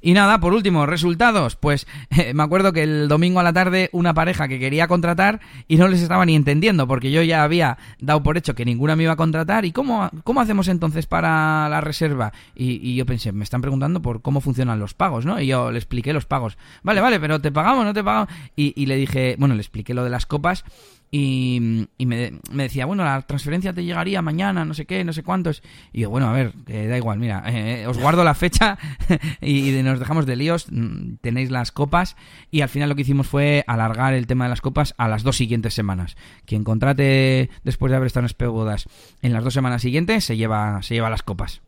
Y nada, por último, resultados. Pues eh, me acuerdo que el domingo a la tarde una pareja que quería contratar y no les estaba ni entendiendo porque yo ya había dado por hecho que ninguna me iba a contratar. ¿Y cómo, cómo hacemos entonces para la reserva? Y, yo pensé, me están preguntando por cómo funcionan los pagos, ¿no? Y yo le expliqué los pagos. Vale, vale, pero te pagamos, no te pagamos. Y, y le dije, bueno, le expliqué lo de las copas y, me, decía, bueno, la transferencia te llegaría mañana, no sé qué, no sé cuántos. Y yo, bueno, a ver, da igual, mira, eh, os guardo la fecha y, nos dejamos de líos, mm, tenéis las copas. Y al final lo que hicimos fue alargar el tema de las copas a las dos siguientes semanas. Quien contrate después de haber estado en Espebodas en las dos semanas siguientes se lleva, se lleva las copas.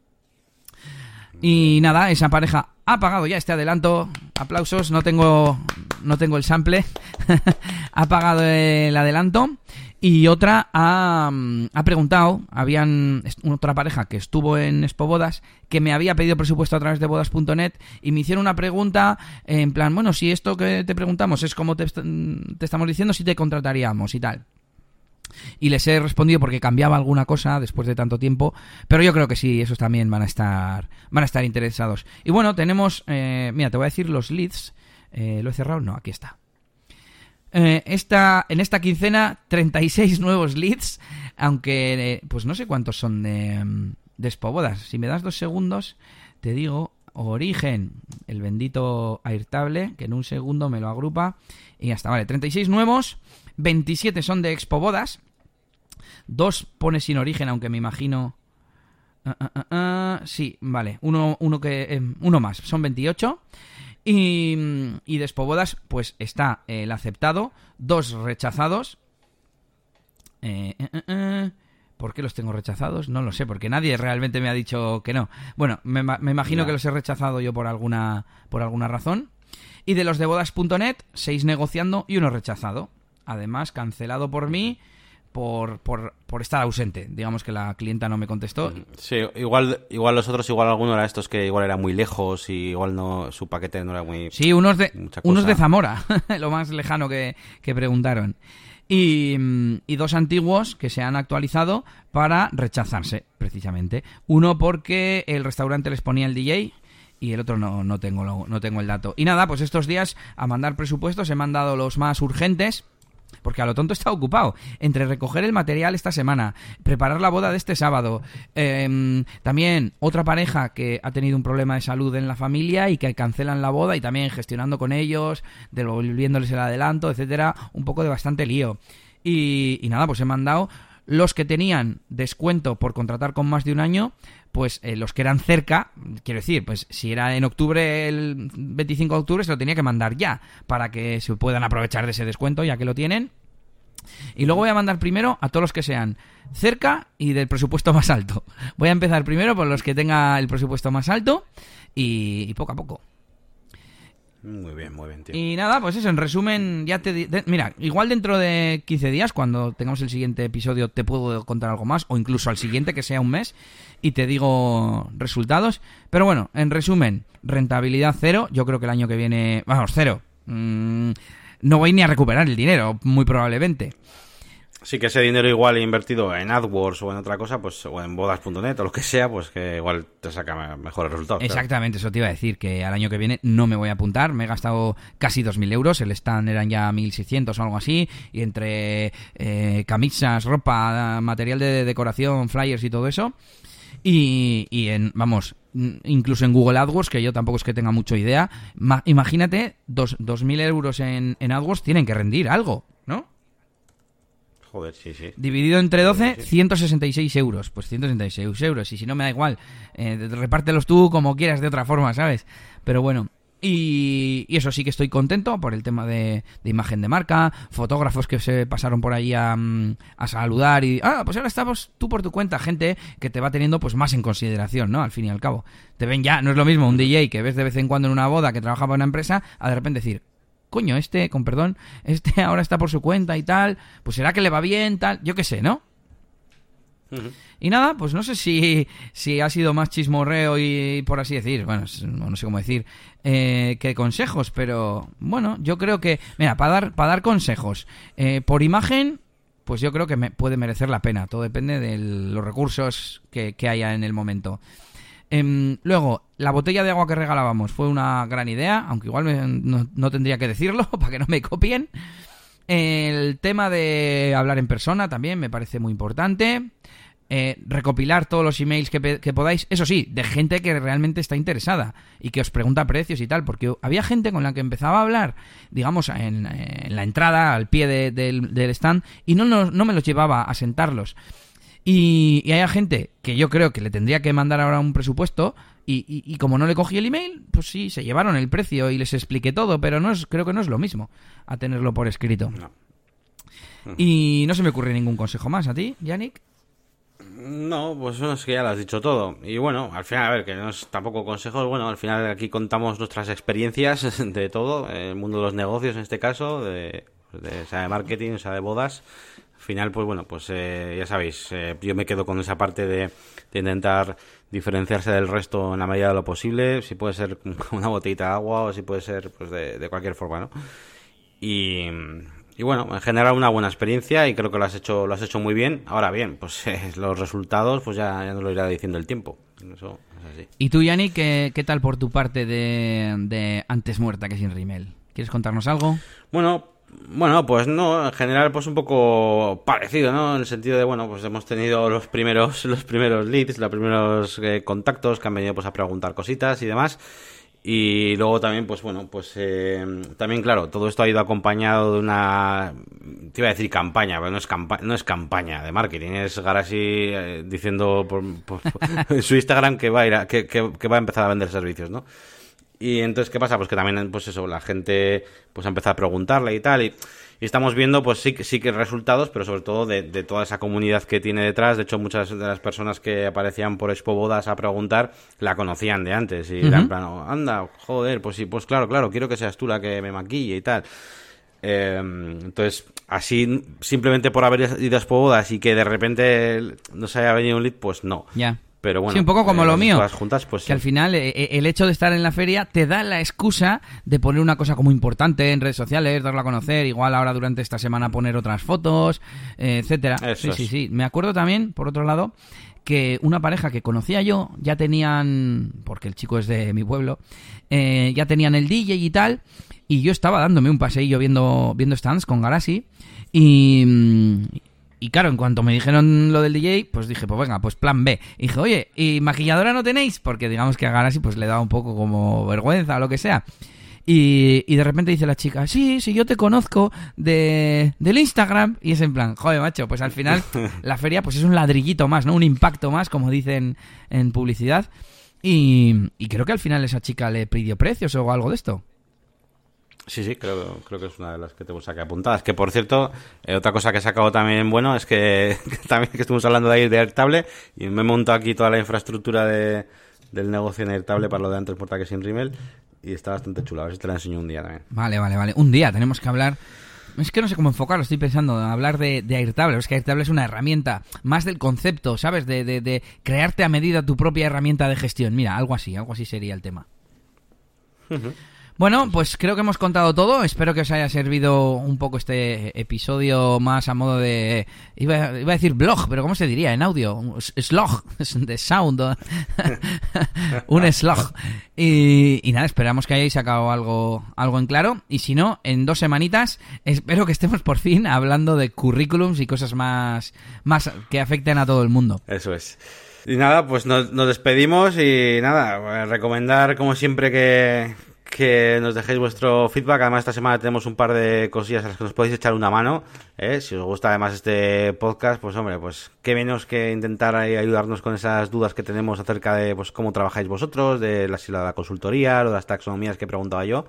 Y nada, esa pareja ha pagado ya este adelanto. Aplausos, no tengo, no tengo el sample. ha pagado el adelanto. Y otra ha, mm, ha, preguntado, habían otra pareja que estuvo en Expo Bodas, que me había pedido presupuesto a través de bodas.net y me hicieron una pregunta en plan, bueno, si esto que te preguntamos es como te, te estamos diciendo, si te contrataríamos y tal. Y les he respondido porque cambiaba alguna cosa después de tanto tiempo, pero yo creo que sí, esos también van a estar, van a estar interesados. Y bueno, tenemos, eh, mira, te voy a decir los leads. Eh, ¿Lo he cerrado? No, aquí está. Eh, esta, en esta quincena, 36 nuevos leads, aunque pues no sé cuántos son de, de Espobodas. Si me das dos segundos, te digo origen, el bendito Airtable, que en un segundo me lo agrupa. Y ya está, vale, 36 nuevos. 27 son de Expo Bodas. Dos pone sin origen, aunque me imagino... Ah, ah, ah, sí, vale. Uno, uno, que, em, uno más. Son 28. Y, y de Expo Bodas, pues está el aceptado. Dos rechazados. Eh, eh, eh, ¿Por qué los tengo rechazados? No lo sé, porque nadie realmente me ha dicho que no. Bueno, me, imagino que los he rechazado yo por alguna, por alguna razón. Y de los de bodas.net, seis negociando y uno rechazado además cancelado por mí por, por, por, estar ausente. Digamos que la clienta no me contestó. Mm, sí, igual, igual los otros, igual alguno era estos que igual era muy lejos y igual no su paquete no era muy... Sí, unos de, unos de Zamora, lo más lejano que, que preguntaron. Y, y, dos antiguos que se han actualizado para rechazarse, precisamente. Uno porque el restaurante les ponía el DJ y el otro no, no, tengo, no tengo el dato. Y nada, pues estos días a mandar presupuestos he mandado los más urgentes porque a lo tonto está ocupado. Entre recoger el material esta semana, preparar la boda de este sábado, em, también otra pareja que ha tenido un problema de salud en la familia y que cancelan la boda y también gestionando con ellos, devolviéndoles el adelanto, etcétera, un poco de bastante lío. Y, y nada, pues he mandado los que tenían descuento por contratar con más de un año, pues eh, los que eran cerca, quiero decir, pues si era en octubre, el 25 de octubre, se lo tenía que mandar ya, para que se puedan aprovechar de ese descuento, ya que lo tienen. Y luego voy a mandar primero a todos los que sean cerca y del presupuesto más alto. Voy a empezar primero por los que tenga el presupuesto más alto y, y poco a poco. Muy bien, muy bien, tío. Y nada, pues eso, en resumen, ya te... de- mira, igual dentro de 15 días, cuando tengamos el siguiente episodio, te puedo contar algo más, o incluso al siguiente, que sea un mes, y te digo resultados. Pero bueno, en resumen, rentabilidad cero, yo creo que el año que viene... Vamos, cero. Mm, no voy ni a recuperar el dinero, muy probablemente. Sí que ese dinero igual invertido en AdWords o en otra cosa, pues o en bodas.net o lo que sea, pues que igual te saca me- mejores resultados. Exactamente, eso te iba a decir, que al año que viene no me voy a apuntar, me he gastado casi 2.000 euros, el stand eran ya 1.600 o algo así, y entre eh, camisas, ropa, material de decoración, flyers y todo eso, y, y en, vamos, incluso en Google AdWords, que yo tampoco es que tenga mucha idea, ma- imagínate, dos- 2.000 euros en, en AdWords tienen que rendir algo. Joder, sí, sí. Dividido entre 12, Sí, sí. 166 euros. Pues 166 euros. Y si no me da igual, eh, repártelos tú como quieras de otra forma, ¿sabes? Pero bueno. Y, y eso sí que estoy contento por el tema de, de imagen de marca, fotógrafos que se pasaron por ahí a, mm, a saludar y, ah, pues ahora estamos tú por tu cuenta, gente que te va teniendo pues más en consideración, ¿no? Al fin y al cabo. Te ven ya, no es lo mismo un DJ que ves de vez en cuando en una boda que trabaja para una empresa, a de repente decir, coño, este, con perdón, este ahora está por su cuenta y tal, pues será que le va bien, tal, yo qué sé, ¿no? Y nada, pues no sé si, si ha sido más chismorreo y por así decir, bueno, no sé cómo decir, eh, que consejos, pero bueno, yo creo que, mira, para dar, para dar consejos, eh, por imagen, pues yo creo que me puede merecer la pena, todo depende de los recursos que, que haya en el momento. Em, luego, la botella de agua que regalábamos fue una gran idea, aunque igual me- no, no tendría que decirlo para que no me copien. El tema de hablar en persona también me parece muy importante. Eh, recopilar todos los emails que, que podáis, eso sí, de gente que realmente está interesada y que os pregunta precios y tal, porque había gente con la que empezaba a hablar, digamos, en, la entrada, al pie de- del, stand, y no, nos- no me los llevaba a sentarlos. Y, y hay gente que yo creo que le tendría que mandar ahora un presupuesto y, y- y como no le cogí el email, pues sí, se llevaron el precio y les expliqué todo, pero no es, creo que no es lo mismo a tenerlo por escrito. No. Y no se me ocurre ningún consejo más a ti, Yannick. No, pues es que ya lo has dicho todo. Y bueno, al final, a ver, que no es tampoco consejos, bueno, al final aquí contamos nuestras experiencias de todo, el mundo de los negocios en este caso, de, de, sea de marketing, sea de bodas. Al final, pues bueno, pues eh, ya sabéis, eh, yo me quedo con esa parte de, de intentar diferenciarse del resto en la medida de lo posible, si puede ser con una botellita de agua o si puede ser pues de, de cualquier forma, ¿no? Y, y bueno, en general una buena experiencia y creo que lo has hecho, lo has hecho muy bien. Ahora bien, pues eh, los resultados pues ya, ya nos lo irá diciendo el tiempo. Eso es así. ¿Y tú, Yannick, qué, qué tal por tu parte de, de Antes muerta que sin rimel? ¿Quieres contarnos algo? Bueno, bueno, pues no, en general pues un poco parecido, ¿no? En el sentido de, bueno, pues hemos tenido los primeros, los primeros leads, los primeros eh, contactos que han venido pues a preguntar cositas y demás. Y luego también, pues bueno, pues eh, también, claro, todo esto ha ido acompañado de una, te iba a decir campaña, pero no es, campa no es campaña de marketing, es Garasi eh, diciendo por, en su Instagram que va a ir a- que va a empezar a vender servicios, ¿no? Y entonces, ¿qué pasa? Pues que también, pues eso, la gente pues ha empezado a preguntarle y tal. Y, y estamos viendo, pues sí, que- sí que resultados, pero sobre todo de, de toda esa comunidad que tiene detrás. De hecho, muchas de las personas que aparecían por Expo Bodas a preguntar la conocían de antes. Y era en plan, "Oh, anda, joder, pues sí, pues claro, claro, quiero que seas tú la que me maquille y tal. Eh, entonces, así, simplemente por haber ido a Expo Bodas y que de repente no se haya venido un lead, pues no. Ya. Pero bueno, sí, un poco como eh, lo mío. juntas, pues que sí. al final eh, eh, el hecho de estar en la feria te da la excusa de poner una cosa como importante en redes sociales, darla a conocer, igual ahora durante esta semana poner otras fotos, eh, etcétera. Eso sí, es. sí, sí. Me acuerdo también, por otro lado, que una pareja que conocía yo ya tenían, porque el chico es de mi pueblo, ya tenían el DJ y tal, y yo estaba dándome un paseillo viendo, viendo stands con Garasi, y, mm, y claro, en cuanto me dijeron lo del DJ, pues dije, pues venga, pues plan B. Y dije, oye, ¿y maquilladora no tenéis? Porque digamos que a Garasi pues le daba un poco como vergüenza o lo que sea. Y, y de repente dice la chica, sí, sí, yo te conozco de, del Instagram. Y es en plan, joder, macho, pues al final la feria pues es un ladrillito más, ¿no? Un impacto más, como dicen en publicidad. Y, y creo que al final esa chica le pidió precios o algo de esto. Sí, sí, creo, creo que es una de las que tengo que apuntadas. Que por cierto, eh, otra cosa que he sacado también bueno es que, también que estuvimos hablando de ahí de Airtable y me he montado aquí toda la infraestructura de, del negocio en Airtable para lo de antes porta que sin Rimmel y está bastante chulo. A ver si te la enseño un día también. Vale, vale, vale. Un día tenemos que hablar. Es que no sé cómo enfocarlo, estoy pensando, hablar de, de Airtable. Es que Airtable es una herramienta más del concepto, ¿sabes? De, de, de crearte a medida tu propia herramienta de gestión. Mira, algo así, algo así sería el tema. Bueno, pues creo que hemos contado todo. Espero que os haya servido un poco este episodio más a modo de. Iba, iba a decir blog, pero ¿cómo se diría en audio? Slog, de sound. un slog. Y, y nada, esperamos que hayáis sacado algo, algo en claro. Y si no, en dos semanitas, espero que estemos por fin hablando de currículums y cosas más, más que afecten a todo el mundo. Eso es. Y nada, pues nos, nos despedimos y nada, recomendar como siempre que, que nos dejéis vuestro feedback. Además, esta semana tenemos un par de cosillas a las que nos podéis echar una mano. ¿eh? Si os gusta además este podcast, pues hombre, pues qué menos que intentar ayudarnos con esas dudas que tenemos acerca de pues cómo trabajáis vosotros, de la, la consultoría, o de las taxonomías que preguntaba yo.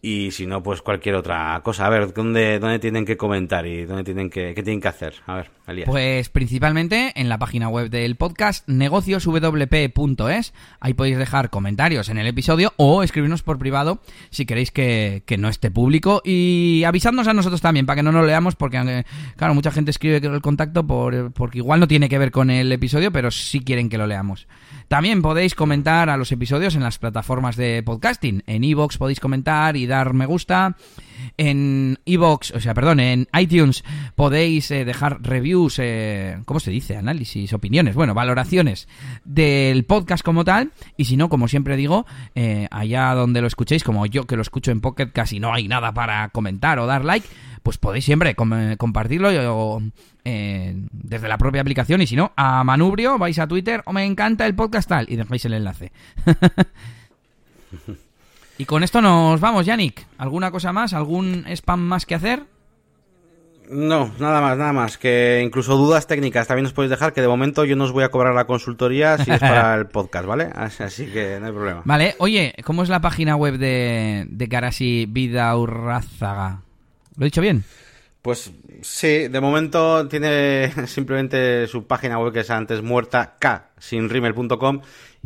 Y si no, pues cualquier otra cosa. A ver, ¿dónde, dónde tienen que comentar y dónde tienen que, qué tienen que hacer? A ver, Elías. Pues principalmente en la página web del podcast negocioswp.es. Ahí podéis dejar comentarios en el episodio o escribirnos por privado si queréis que, que no esté público. Y avisadnos a nosotros también para que no nos leamos porque, eh, claro, mucha gente escribe el contacto por, porque igual no tiene que ver con el episodio, pero sí quieren que lo leamos. También podéis comentar a los episodios en las plataformas de podcasting. En iVoox podéis comentar y dar me gusta. En iVoox, o sea, perdón, en iTunes podéis eh, dejar reviews, eh, ¿cómo se dice? Análisis, opiniones, bueno, valoraciones del podcast como tal. Y si no, como siempre digo, eh, allá donde lo escuchéis, como yo que lo escucho en Pocket, casi no hay nada para comentar o dar like, pues podéis siempre com compartirlo o, eh, desde la propia aplicación. Y si no, a Manubrio, vais a Twitter, o me encanta el podcast tal, y dejáis el enlace. y con esto nos vamos, Yannick. ¿Alguna cosa más? ¿Algún spam más que hacer? No, nada más, nada más. Que incluso dudas técnicas también nos podéis dejar, que de momento yo no os voy a cobrar la consultoría si es para el podcast, ¿vale? Así que no hay problema. Vale, oye, ¿cómo es la página web de, de Garasi Vida Urrázaga? ¿Lo he dicho bien? Pues sí, de momento tiene simplemente su página web que es antes muerta k sinrimmel.com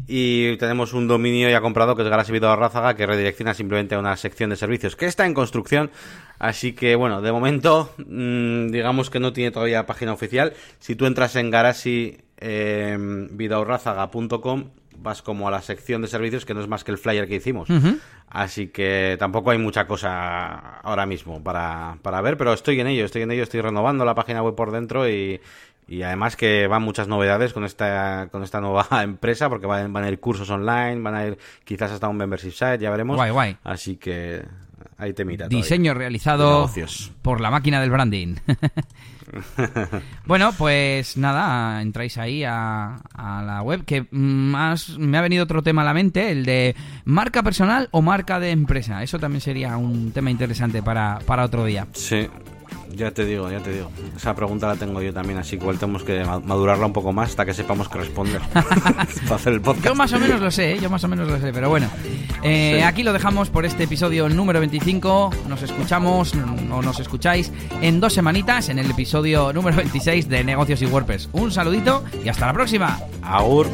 y tenemos un dominio ya comprado que es Garasivido Rázaga que redirecciona simplemente a una sección de servicios que está en construcción. Así que bueno, de momento mmm, digamos que no tiene todavía página oficial. Si tú entras en garasividaurrázaga.com vas como a la sección de servicios que no es más que el flyer que hicimos. Uh -huh. Así que tampoco hay mucha cosa ahora mismo para, para ver, pero estoy en ello, estoy en ello, estoy renovando la página web por dentro y, y además que van muchas novedades con esta con esta nueva empresa porque van, van a ir cursos online, van a ir quizás hasta un membership site, ya veremos. Guay, guay. Así que ahí te mira. Diseño realizado por la máquina del branding. bueno, pues nada, entráis ahí a, a, la web que más me ha venido otro tema a la mente, el de marca personal o marca de empresa. Eso también sería un tema interesante para, para otro día. Sí, ya te digo, ya te digo. Esa pregunta la tengo yo también, así que igual tenemos que madurarla un poco más hasta que sepamos qué responder para hacer el podcast. Yo más o menos lo sé, ¿eh? yo más o menos lo sé, pero bueno. Eh, sí. Aquí lo dejamos por este episodio número 25. Nos escuchamos o nos escucháis en dos semanitas en el episodio número 26 de Negocios y WordPress. Un saludito y hasta la próxima. Agur.